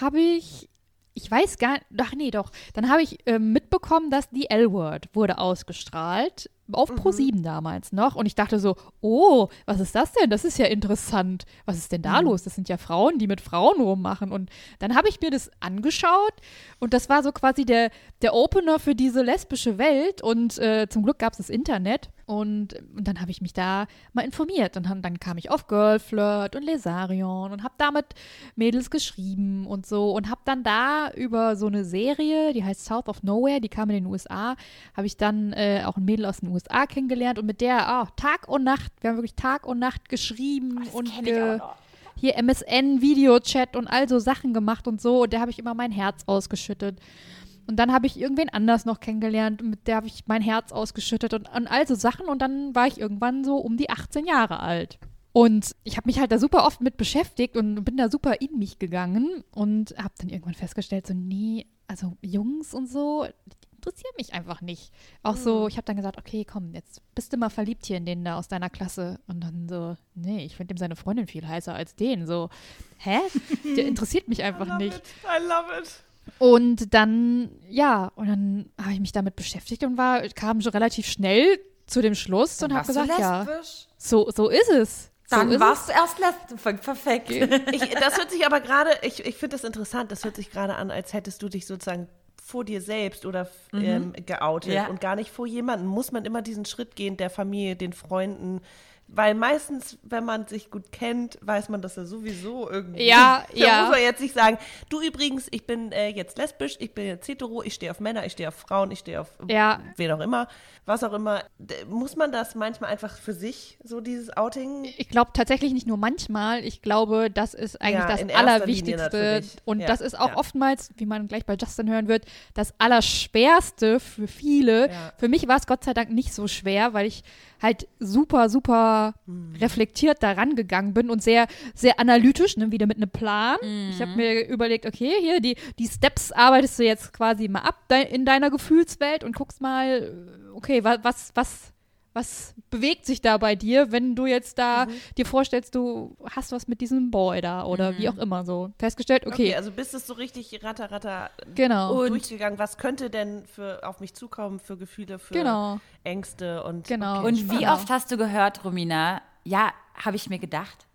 habe ich, ich weiß gar nicht, ach nee, doch, dann habe ich ähm, mitbekommen, dass die L-Word wurde ausgestrahlt. Auf Pro7 damals noch. Und ich dachte so, oh, was ist das denn? Das ist ja interessant. Was ist denn da los? Das sind ja Frauen, die mit Frauen rummachen. Und dann habe ich mir das angeschaut und das war so quasi der, der Opener für diese lesbische Welt. Und äh, zum Glück gab es das Internet. Und, und dann habe ich mich da mal informiert. Und dann, dann kam ich auf Girlflirt und Lesarion und habe damit Mädels geschrieben und so. Und habe dann da über so eine Serie, die heißt South of Nowhere, die kam in den USA, habe ich dann äh, auch ein Mädel aus den USA kennengelernt. Und mit der ah, Tag und Nacht, wir haben wirklich Tag und Nacht geschrieben und ich auch ge- hier MSN, Videochat und all so Sachen gemacht und so. Und der habe ich immer mein Herz ausgeschüttet. Und dann habe ich irgendwen anders noch kennengelernt, mit der habe ich mein Herz ausgeschüttet und, und all so Sachen. Und dann war ich irgendwann so um die 18 Jahre alt. Und ich habe mich halt da super oft mit beschäftigt und bin da super in mich gegangen und habe dann irgendwann festgestellt, so, nee, also Jungs und so, interessiert mich einfach nicht. Auch so, ich habe dann gesagt, okay, komm, jetzt bist du mal verliebt hier in den da aus deiner Klasse. Und dann so, nee, ich finde dem seine Freundin viel heißer als den. So, hä? Der interessiert mich einfach nicht. I love it. Und dann, ja, und dann habe ich mich damit beschäftigt und war, kam schon relativ schnell zu dem Schluss und habe gesagt, ja, so, so ist es. So Dann ist warst du erst lesbisch. Perfekt. Ich, das hört sich aber gerade, ich, ich finde das interessant, das hört sich gerade an, als hättest du dich sozusagen vor dir selbst oder ähm, geoutet Ja. und gar nicht vor jemandem. Muss man immer diesen Schritt gehen, der Familie, den Freunden. Weil meistens, wenn man sich gut kennt, weiß man das ja sowieso irgendwie. Ja, da ja. muss man jetzt nicht sagen, du übrigens, ich bin äh, jetzt lesbisch, ich bin jetzt hetero, ich stehe auf Männer, ich stehe auf Frauen, ich stehe auf Ja. wen auch immer, was auch immer. Muss man das manchmal einfach für sich, so dieses Outing? Ich glaube tatsächlich nicht nur manchmal. Ich glaube, das ist eigentlich Ja, das Allerwichtigste. Und Ja, das ist auch oftmals, wie man gleich bei Justin hören wird, das Allerschwerste für viele. Für mich war es Gott sei Dank nicht so schwer, weil ich halt super, super Hm. reflektiert daran gegangen bin und sehr, sehr analytisch, ne, wieder mit einem Plan. Ich habe mir überlegt, okay, hier, die, die Steps arbeitest du jetzt quasi mal ab de in deiner Gefühlswelt und guckst mal, okay, wa was, was, was bewegt sich da bei dir, wenn du jetzt da Mhm. dir vorstellst, du hast was mit diesem Boy da oder wie auch immer so. Festgestellt, okay, Okay, also bist es so richtig ratter, ratter genau. durchgegangen. Was könnte denn für, auf mich zukommen für Gefühle, für Genau. Ängste und Genau. Okay, Und wie Genau. oft hast du gehört, Romina? Ja, habe ich mir gedacht.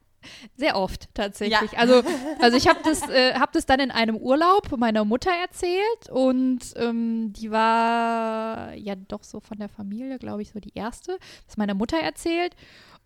Sehr oft tatsächlich. Ja. Also, also ich habe das, äh, hab das dann in einem Urlaub meiner Mutter erzählt und ähm, die war ja doch so von der Familie, glaube ich, so die erste. Das meiner Mutter erzählt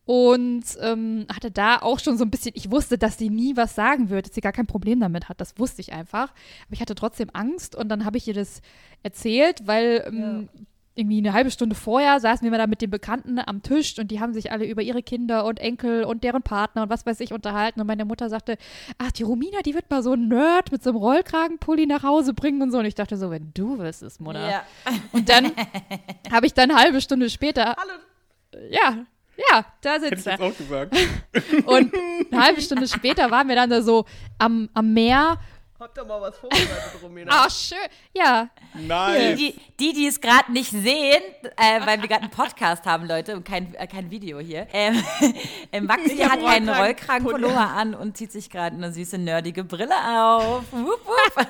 und ähm, hatte da auch schon so ein bisschen, ich wusste, dass sie nie was sagen wird, dass sie gar kein Problem damit hat. Das wusste ich einfach. Aber ich hatte trotzdem Angst und dann habe ich ihr das erzählt, weil ähm, irgendwie eine halbe Stunde vorher saßen wir mal da mit den Bekannten am Tisch und die haben sich alle über ihre Kinder und Enkel und deren Partner und was weiß ich unterhalten. Und meine Mutter sagte, ach, die Romina, die wird mal so ein Nerd mit so einem Rollkragenpulli nach Hause bringen und so. Und ich dachte so, wenn du wüsstest, Mutter. Und dann habe ich dann eine halbe Stunde später, Hallo. ja, ja, da sitzt er. auch gesagt. Und eine halbe Stunde später waren wir dann da so am, am Meer. Hab doch mal was vorbereitet, Romina. Ach, schön. Ja, Nein. Die, die, die es gerade nicht sehen, äh, weil wir gerade einen Podcast haben, Leute, und kein, äh, kein Video hier. Ähm, äh, Maxi hat einen Rollkragenpullover. An und zieht sich gerade eine süße, nerdige Brille auf. Wupp, wupp.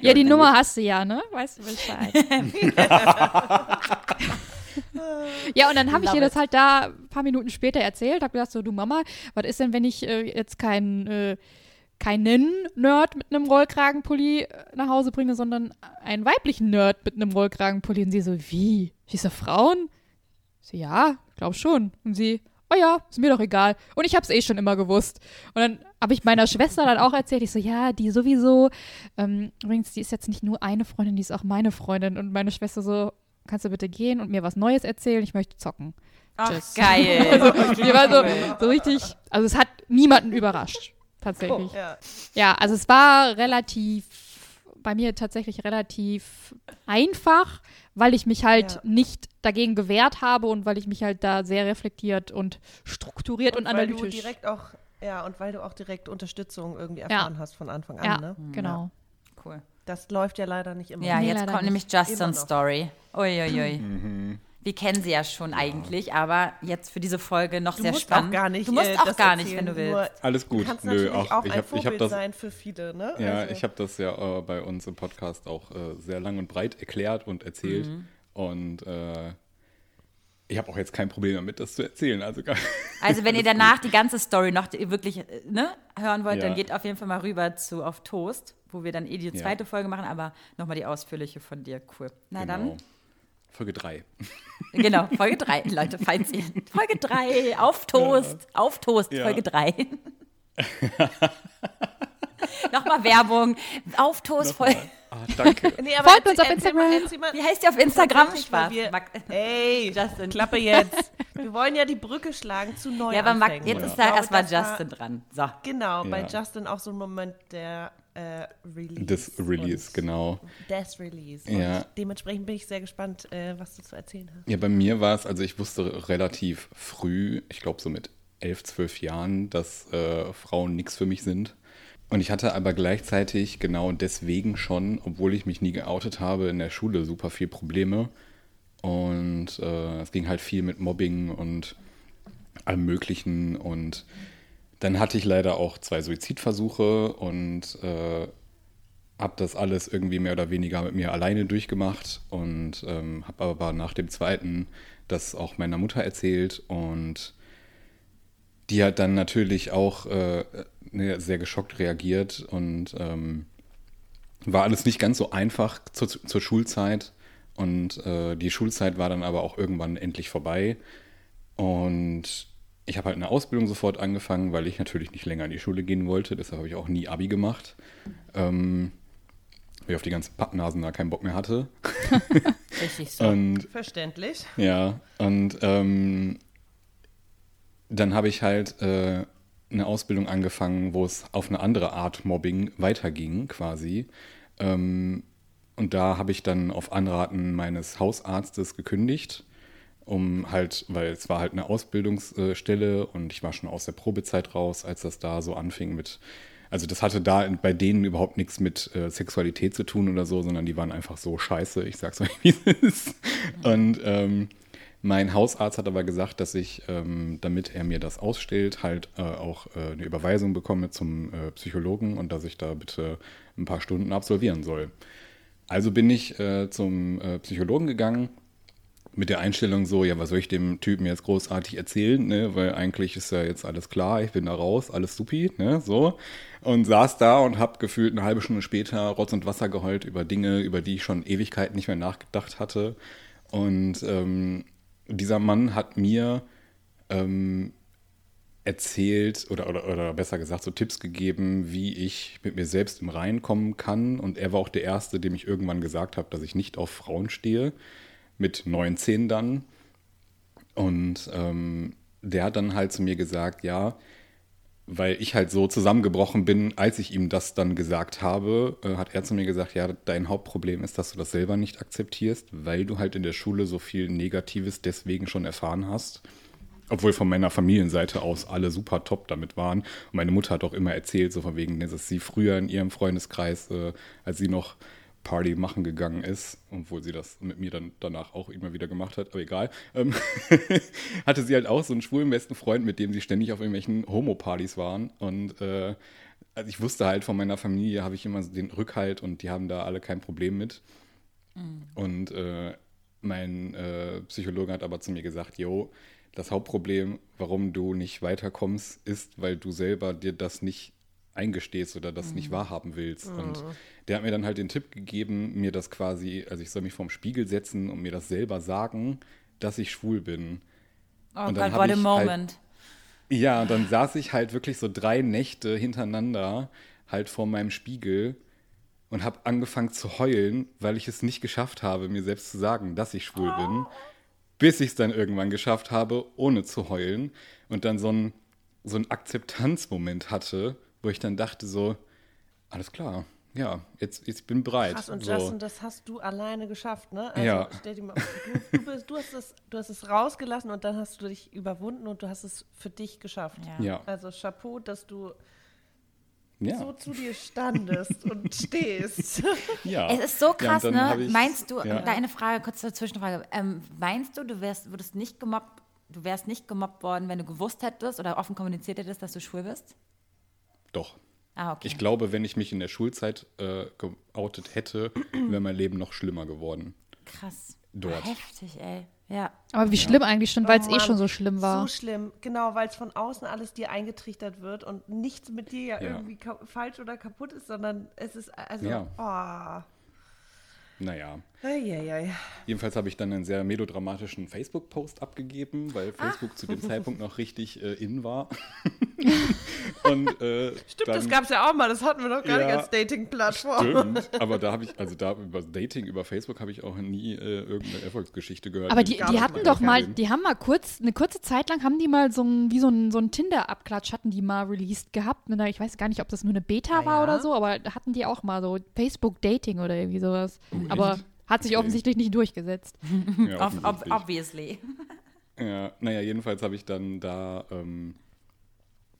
ja, die Nummer hast du ja, ne? Weißt du Bescheid. ja, und dann habe ich ihr das halt da ein paar Minuten später erzählt. Habe gesagt, so, du Mama, was ist denn, wenn ich äh, jetzt keinen äh, keinen Nerd mit einem Rollkragenpulli äh, nach Hause bringe, sondern einen weiblichen Nerd mit einem Rollkragenpulli? Und sie so, wie? Diese Frauen? Ich so, ja, glaub schon. Und sie, oh ja, ist mir doch egal. Und ich hab's eh schon immer gewusst. Und dann habe ich meiner Schwester dann auch erzählt, ich so, ja, die sowieso. Ähm, übrigens, die ist jetzt nicht nur eine Freundin, die ist auch meine Freundin. Und meine Schwester so, kannst du bitte gehen und mir was Neues erzählen? Ich möchte zocken. Ach, Tschüss. geil. Die war so, so richtig, also es hat niemanden überrascht. Tatsächlich. Ja. Ja, also es war relativ, bei mir tatsächlich relativ einfach, weil ich mich halt Ja. nicht dagegen gewehrt habe und weil ich mich halt da sehr reflektiert und strukturiert und, Und weil du analytisch. direkt auch, ja, und weil du auch direkt Unterstützung irgendwie erfahren hast von Anfang an, ja, ne? genau. Cool. Das läuft ja leider nicht immer. Ja, Nee, jetzt kommt nicht. nämlich Justins. Story. Uiuiui. Wir kennen sie ja schon eigentlich, aber jetzt für diese Folge noch Du sehr musst spannend. auch gar nicht. Du musst äh, auch gar nicht, erzählen, wenn du nur willst. Alles gut. Du kannst Nö, natürlich auch, auch, ich ein ich Vorbild hab das, sein für viele, ne? ja, Also- ich habe das ja äh, bei uns im Podcast auch äh, sehr lang und breit erklärt und erzählt. Mhm. Und äh, ich habe auch jetzt kein Problem damit, das zu erzählen. Also, gar- Also wenn ihr danach die ganze Story noch die- wirklich äh, ne, hören wollt, dann Ja. geht auf jeden Fall mal rüber zu Auf Toast, wo wir dann eh die Ja. zweite Folge machen, aber nochmal die ausführliche von dir. Cool. Na genau. Folge 3. dann, genau, Folge 3, Leute, falls ihr. Folge 3, Auf Toast, Auf Toast, Ja. Folge 3. Nochmal Werbung, Auf Toast, Folge. Ah, danke. Nee, aber Folgt uns auf Instagram. mal- Wie heißt die auf Instagram? Spaß. wir- Ey, Justin. Klappe jetzt. Wir wollen ja die Brücke schlagen zu Neuanfängen. Ja, aber Max, jetzt Und ist da glaube, erstmal Justin dran. So. Genau, bei Ja. Justin auch so ein Moment der äh, Release. Das Release, genau. Des Release. Ja. Und dementsprechend bin ich sehr gespannt, äh, was du zu erzählen hast. Ja, bei mir war es, also ich wusste relativ früh, ich glaube so mit elf, zwölf Jahren, dass äh, Frauen nichts für mich sind. Und ich hatte aber gleichzeitig genau deswegen schon, obwohl ich mich nie geoutet habe, in der Schule super viel Probleme. Und äh, es ging halt viel mit Mobbing und allem Möglichen. Und dann hatte ich leider auch zwei Suizidversuche und äh, habe das alles irgendwie mehr oder weniger mit mir alleine durchgemacht und ähm, habe aber nach dem zweiten das auch meiner Mutter erzählt und die hat dann natürlich auch äh, ne, sehr geschockt reagiert und ähm, war alles nicht ganz so einfach zur, zur Schulzeit und äh, die Schulzeit war dann aber auch irgendwann endlich vorbei und ich habe halt eine Ausbildung sofort angefangen, weil ich natürlich nicht länger in die Schule gehen wollte. Deshalb habe ich auch nie Abi gemacht. Ähm, weil ich auf die ganzen Pappnasen da keinen Bock mehr hatte. Richtig so. Und Verständlich. ja, und ähm, dann habe ich halt äh, eine Ausbildung angefangen, wo es auf eine andere Art Mobbing weiterging, quasi. Ähm, und da habe ich dann auf Anraten meines Hausarztes gekündigt, um halt, weil es war halt eine Ausbildungsstelle und ich war schon aus der Probezeit raus, als das da so anfing mit, also das hatte da bei denen überhaupt nichts mit äh, Sexualität zu tun oder so, sondern die waren einfach so scheiße, ich sag's euch, wie es ist. Und ähm, mein Hausarzt hat aber gesagt, dass ich, ähm, damit er mir das ausstellt, halt äh, auch äh, eine Überweisung bekomme zum äh, Psychologen und dass ich da bitte ein paar Stunden absolvieren soll. Also bin ich äh, zum äh, Psychologen gegangen mit der Einstellung so, ja, was soll ich dem Typen jetzt großartig erzählen, ne? Weil eigentlich ist ja jetzt alles klar, ich bin da raus, alles supi, ne? So. Und saß da und hab gefühlt eine halbe Stunde später Rotz und Wasser geheult über Dinge, über die ich schon Ewigkeiten nicht mehr nachgedacht hatte. Und ähm, dieser Mann hat mir ähm, erzählt oder, oder, oder besser gesagt so Tipps gegeben, wie ich mit mir selbst im Rein kommen kann. Und er war auch der Erste, dem ich irgendwann gesagt habe, dass ich nicht auf Frauen stehe. Mit 19 dann. Und ähm, der hat dann halt zu mir gesagt, ja, weil ich halt so zusammengebrochen bin, als ich ihm das dann gesagt habe, äh, hat er zu mir gesagt, ja, dein Hauptproblem ist, dass du das selber nicht akzeptierst, weil du halt in der Schule so viel Negatives deswegen schon erfahren hast. Obwohl von meiner Familienseite aus alle super top damit waren. Und meine Mutter hat auch immer erzählt, so von wegen, dass sie früher in ihrem Freundeskreis, äh, als sie noch Party machen gegangen ist, obwohl sie das mit mir dann danach auch immer wieder gemacht hat, aber egal, ähm, hatte sie halt auch so einen schwulen besten Freund, mit dem sie ständig auf irgendwelchen Homo-Partys waren. Und äh, also ich wusste halt von meiner Familie, habe ich immer den Rückhalt und die haben da alle kein Problem mit. Und äh, mein äh, Psychologe hat aber zu mir gesagt, jo, das Hauptproblem, warum du nicht weiterkommst, ist, weil du selber dir das nicht eingestehst oder das nicht wahrhaben willst. Und der hat mir dann halt den Tipp gegeben, mir das quasi, also ich soll mich vorm Spiegel setzen und mir das selber sagen, dass ich schwul bin. Oh Und dann Gott, what a ich moment. Ja, und dann saß ich halt wirklich so drei Nächte hintereinander halt vor meinem Spiegel und habe angefangen zu heulen, weil ich es nicht geschafft habe, mir selbst zu sagen, dass ich schwul bin, bis ich es dann irgendwann geschafft habe, ohne zu heulen und dann so ein so einen Akzeptanzmoment hatte, wo ich dann dachte so, alles klar, ja, jetzt, jetzt bin bereit. Krass, und so. Justin, das hast du alleine geschafft, ne? Also Ja. stell dir mal, du, du, bist, du, hast es, du hast es rausgelassen und dann hast du dich überwunden und du hast es für dich geschafft. Ja. ja, Also Chapeau, dass du ja, so zu dir standest und stehst. ja. Es ist so krass, ja, ne? Meinst du, ja. da eine Frage, kurze Zwischenfrage. Ähm, meinst du, du wärst, würdest nicht gemobbt, du wärst nicht gemobbt worden, wenn du gewusst hättest oder offen kommuniziert hättest, dass du schwul bist? Doch. Ah, okay. Ich glaube, wenn ich mich in der Schulzeit äh, geoutet hätte, wäre mein Leben noch schlimmer geworden. Krass. Dort. Heftig, ey. Ja. Aber wie schlimm eigentlich schon, weil es Oh eh schon so schlimm war. So schlimm, genau, weil es von außen alles dir eingetrichtert wird und nichts mit dir ja, Ja. irgendwie falsch oder kaputt ist, sondern es ist also, Ja. oh. Naja. Eieiei. Jedenfalls habe ich dann einen sehr melodramatischen Facebook-Post abgegeben, weil Facebook zu dem Zeitpunkt noch richtig äh, in war. Und, äh, Stimmt, dann, das gab es ja auch mal, das hatten wir noch gar nicht Ja. als Dating-Plattform. Stimmt, aber da habe ich, also da über Dating, über Facebook habe ich auch nie äh, irgendeine Erfolgsgeschichte gehört. Aber die, die hatten doch mal, die haben mal kurz, eine kurze Zeit lang haben die mal so ein, wie so ein, so ein Tinder-Abklatsch hatten die mal released gehabt. Ne, Ich weiß gar nicht, ob das nur eine Beta Ah, war ja? oder so, aber da hatten die auch mal so Facebook-Dating oder irgendwie sowas. Aber hat sich Okay. offensichtlich nicht durchgesetzt. Ja, Ob, obviously. Ja, naja, jedenfalls habe ich dann da ähm,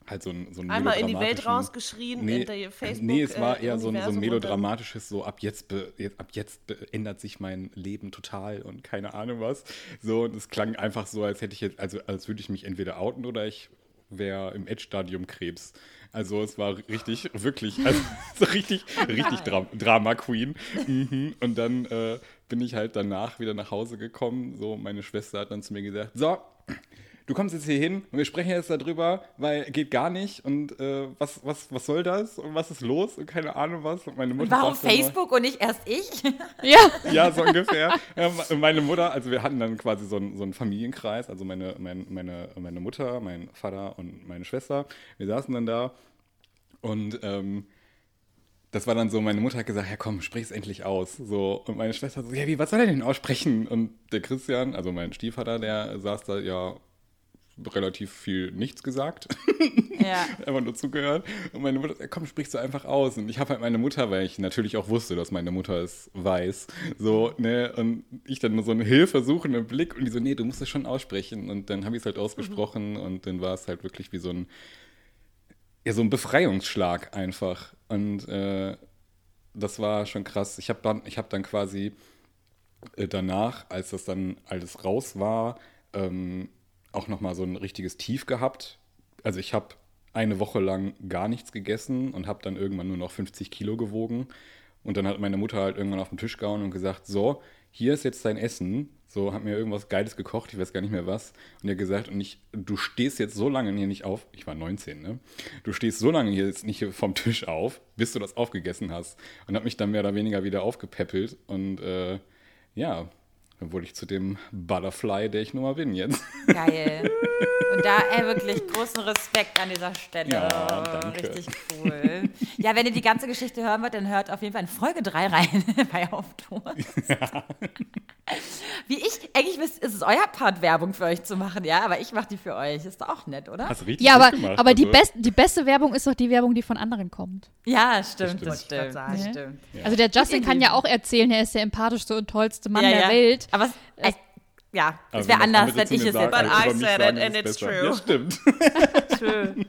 halt so ein, so ein Einmal in die Welt rausgeschrien, nee, in Facebook, Nee, es war äh, eher so ein, so ein melodramatisches, so ab jetzt, be, jetzt, ab jetzt be, ändert sich mein Leben total und keine Ahnung was. So, und es klang einfach so, als hätte ich jetzt, also als würde ich mich entweder outen oder ich wäre im Edge-Stadium Krebs. Also es war richtig, wirklich, also so richtig, richtig Dra Drama Queen. Mhm. Und dann äh, bin ich halt danach wieder nach Hause gekommen. So, meine Schwester hat dann zu mir gesagt, so, du kommst jetzt hier hin und wir sprechen jetzt darüber, weil geht gar nicht und äh, was, was, was soll das und was ist los und keine Ahnung was. Und meine Mutter Warum Facebook und nicht erst ich? Ja. ja, so ungefähr. Ja, me- meine Mutter, also wir hatten dann quasi so einen, so einen Familienkreis, also meine, mein, meine, meine Mutter, mein Vater und meine Schwester. Wir saßen dann da und ähm, das war dann so, meine Mutter hat gesagt, ja komm, sprich es endlich aus. So, und meine Schwester so, ja, wie, was soll er denn aussprechen? Und der Christian, also mein Stiefvater, der saß da, ja, relativ viel nichts gesagt. Ja. einfach nur zugehört. Und meine Mutter, sagt, komm, sprichst du einfach aus. Und ich habe halt meine Mutter, weil ich natürlich auch wusste, dass meine Mutter es weiß. So, ne, und ich dann nur so einen hilfesuchenden Blick und die so, nee, du musst es schon aussprechen. Und dann habe ich es halt ausgesprochen und dann war es halt wirklich wie so ein, ja, so ein Befreiungsschlag einfach. Und äh, das war schon krass. Ich habe dann, ich habe dann quasi äh, danach, als das dann alles raus war, ähm, auch nochmal so ein richtiges Tief gehabt. Also ich habe eine Woche lang gar nichts gegessen und habe dann irgendwann nur noch 50 Kilo gewogen. Und dann hat meine Mutter halt irgendwann auf den Tisch gehauen und gesagt, so, hier ist jetzt dein Essen. So, hat mir irgendwas Geiles gekocht, ich weiß gar nicht mehr was. Und er gesagt, und ich, du stehst jetzt so lange hier nicht auf, ich war 19, ne? Du stehst so lange hier jetzt nicht vom Tisch auf, bis du das aufgegessen hast. Und hat mich dann mehr oder weniger wieder aufgepäppelt. Und äh, ja, dann wurde ich zu dem Butterfly, der ich nun mal bin jetzt. Geil. Und da ey, wirklich großen Respekt an dieser Stelle. Ja, danke. Richtig cool. Ja, wenn ihr die ganze Geschichte hören wollt, dann hört auf jeden Fall in Folge 3 rein bei Auftour. Wie ich, eigentlich ist ist es euer Part, Werbung für euch zu machen, ja, aber ich mache die für euch. Ist doch auch nett, oder? Hast richtig Ja, gut aber, gemacht. aber die, also. best, die beste Werbung ist doch die Werbung, die von anderen kommt. Ja, stimmt, das stimmt. Das stimmt. Also der Justin kann ja auch erzählen, er ist der empathischste und tollste Mann ja, der ja. Welt. Aber es, äh, ja, es wäre anders, wenn ich es jetzt But I said it and it's besser. true. Ja, stimmt. Schön.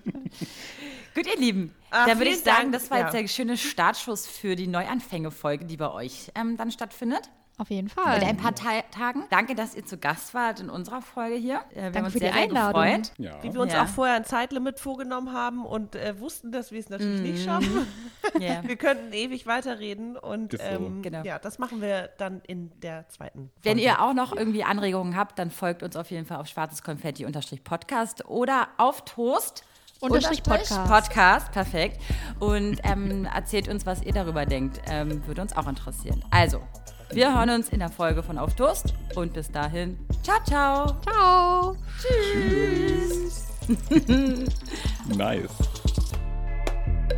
Gut, ihr Lieben. Ah, dann würde ich sagen, Dank. das war jetzt der schöne Startschuss für die Neuanfänge-Folge, die bei euch ähm, dann stattfindet. Auf jeden Fall. In ein paar Ta Tagen. Danke, dass ihr zu Gast wart in unserer Folge hier. Äh, wir haben Danke uns für die sehr, sehr Einladung. gefreut. Ja. Wie wir uns Ja. auch vorher ein Zeitlimit vorgenommen haben und äh, wussten, dass wir es natürlich nicht schaffen. Ja. Wir könnten ewig weiterreden und ähm, Genau. ja, das machen wir dann in der zweiten Folge. Wenn ihr auch noch irgendwie Anregungen habt, dann folgt uns auf jeden Fall auf schwarzes Konfetti-Podcast oder auf Toast. Unterstrich Podcast. Podcast, perfekt. Und ähm, erzählt uns, was ihr darüber denkt. Ähm, würde uns auch interessieren. Also, wir hören uns in der Folge von Auf Toast. Und bis dahin, ciao, ciao. Ciao. Nice.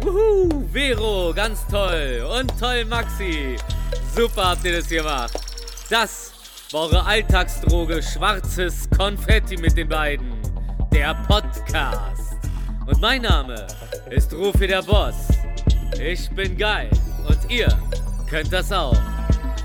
Uhu, Vero, ganz toll. Und toll, Maxi. Super habt ihr das gemacht. Das war eure Alltagsdroge Schwarzes Konfetti mit den beiden. Der Podcast. Und mein Name ist Rufi der Boss. Ich bin geil. Und ihr könnt das auch.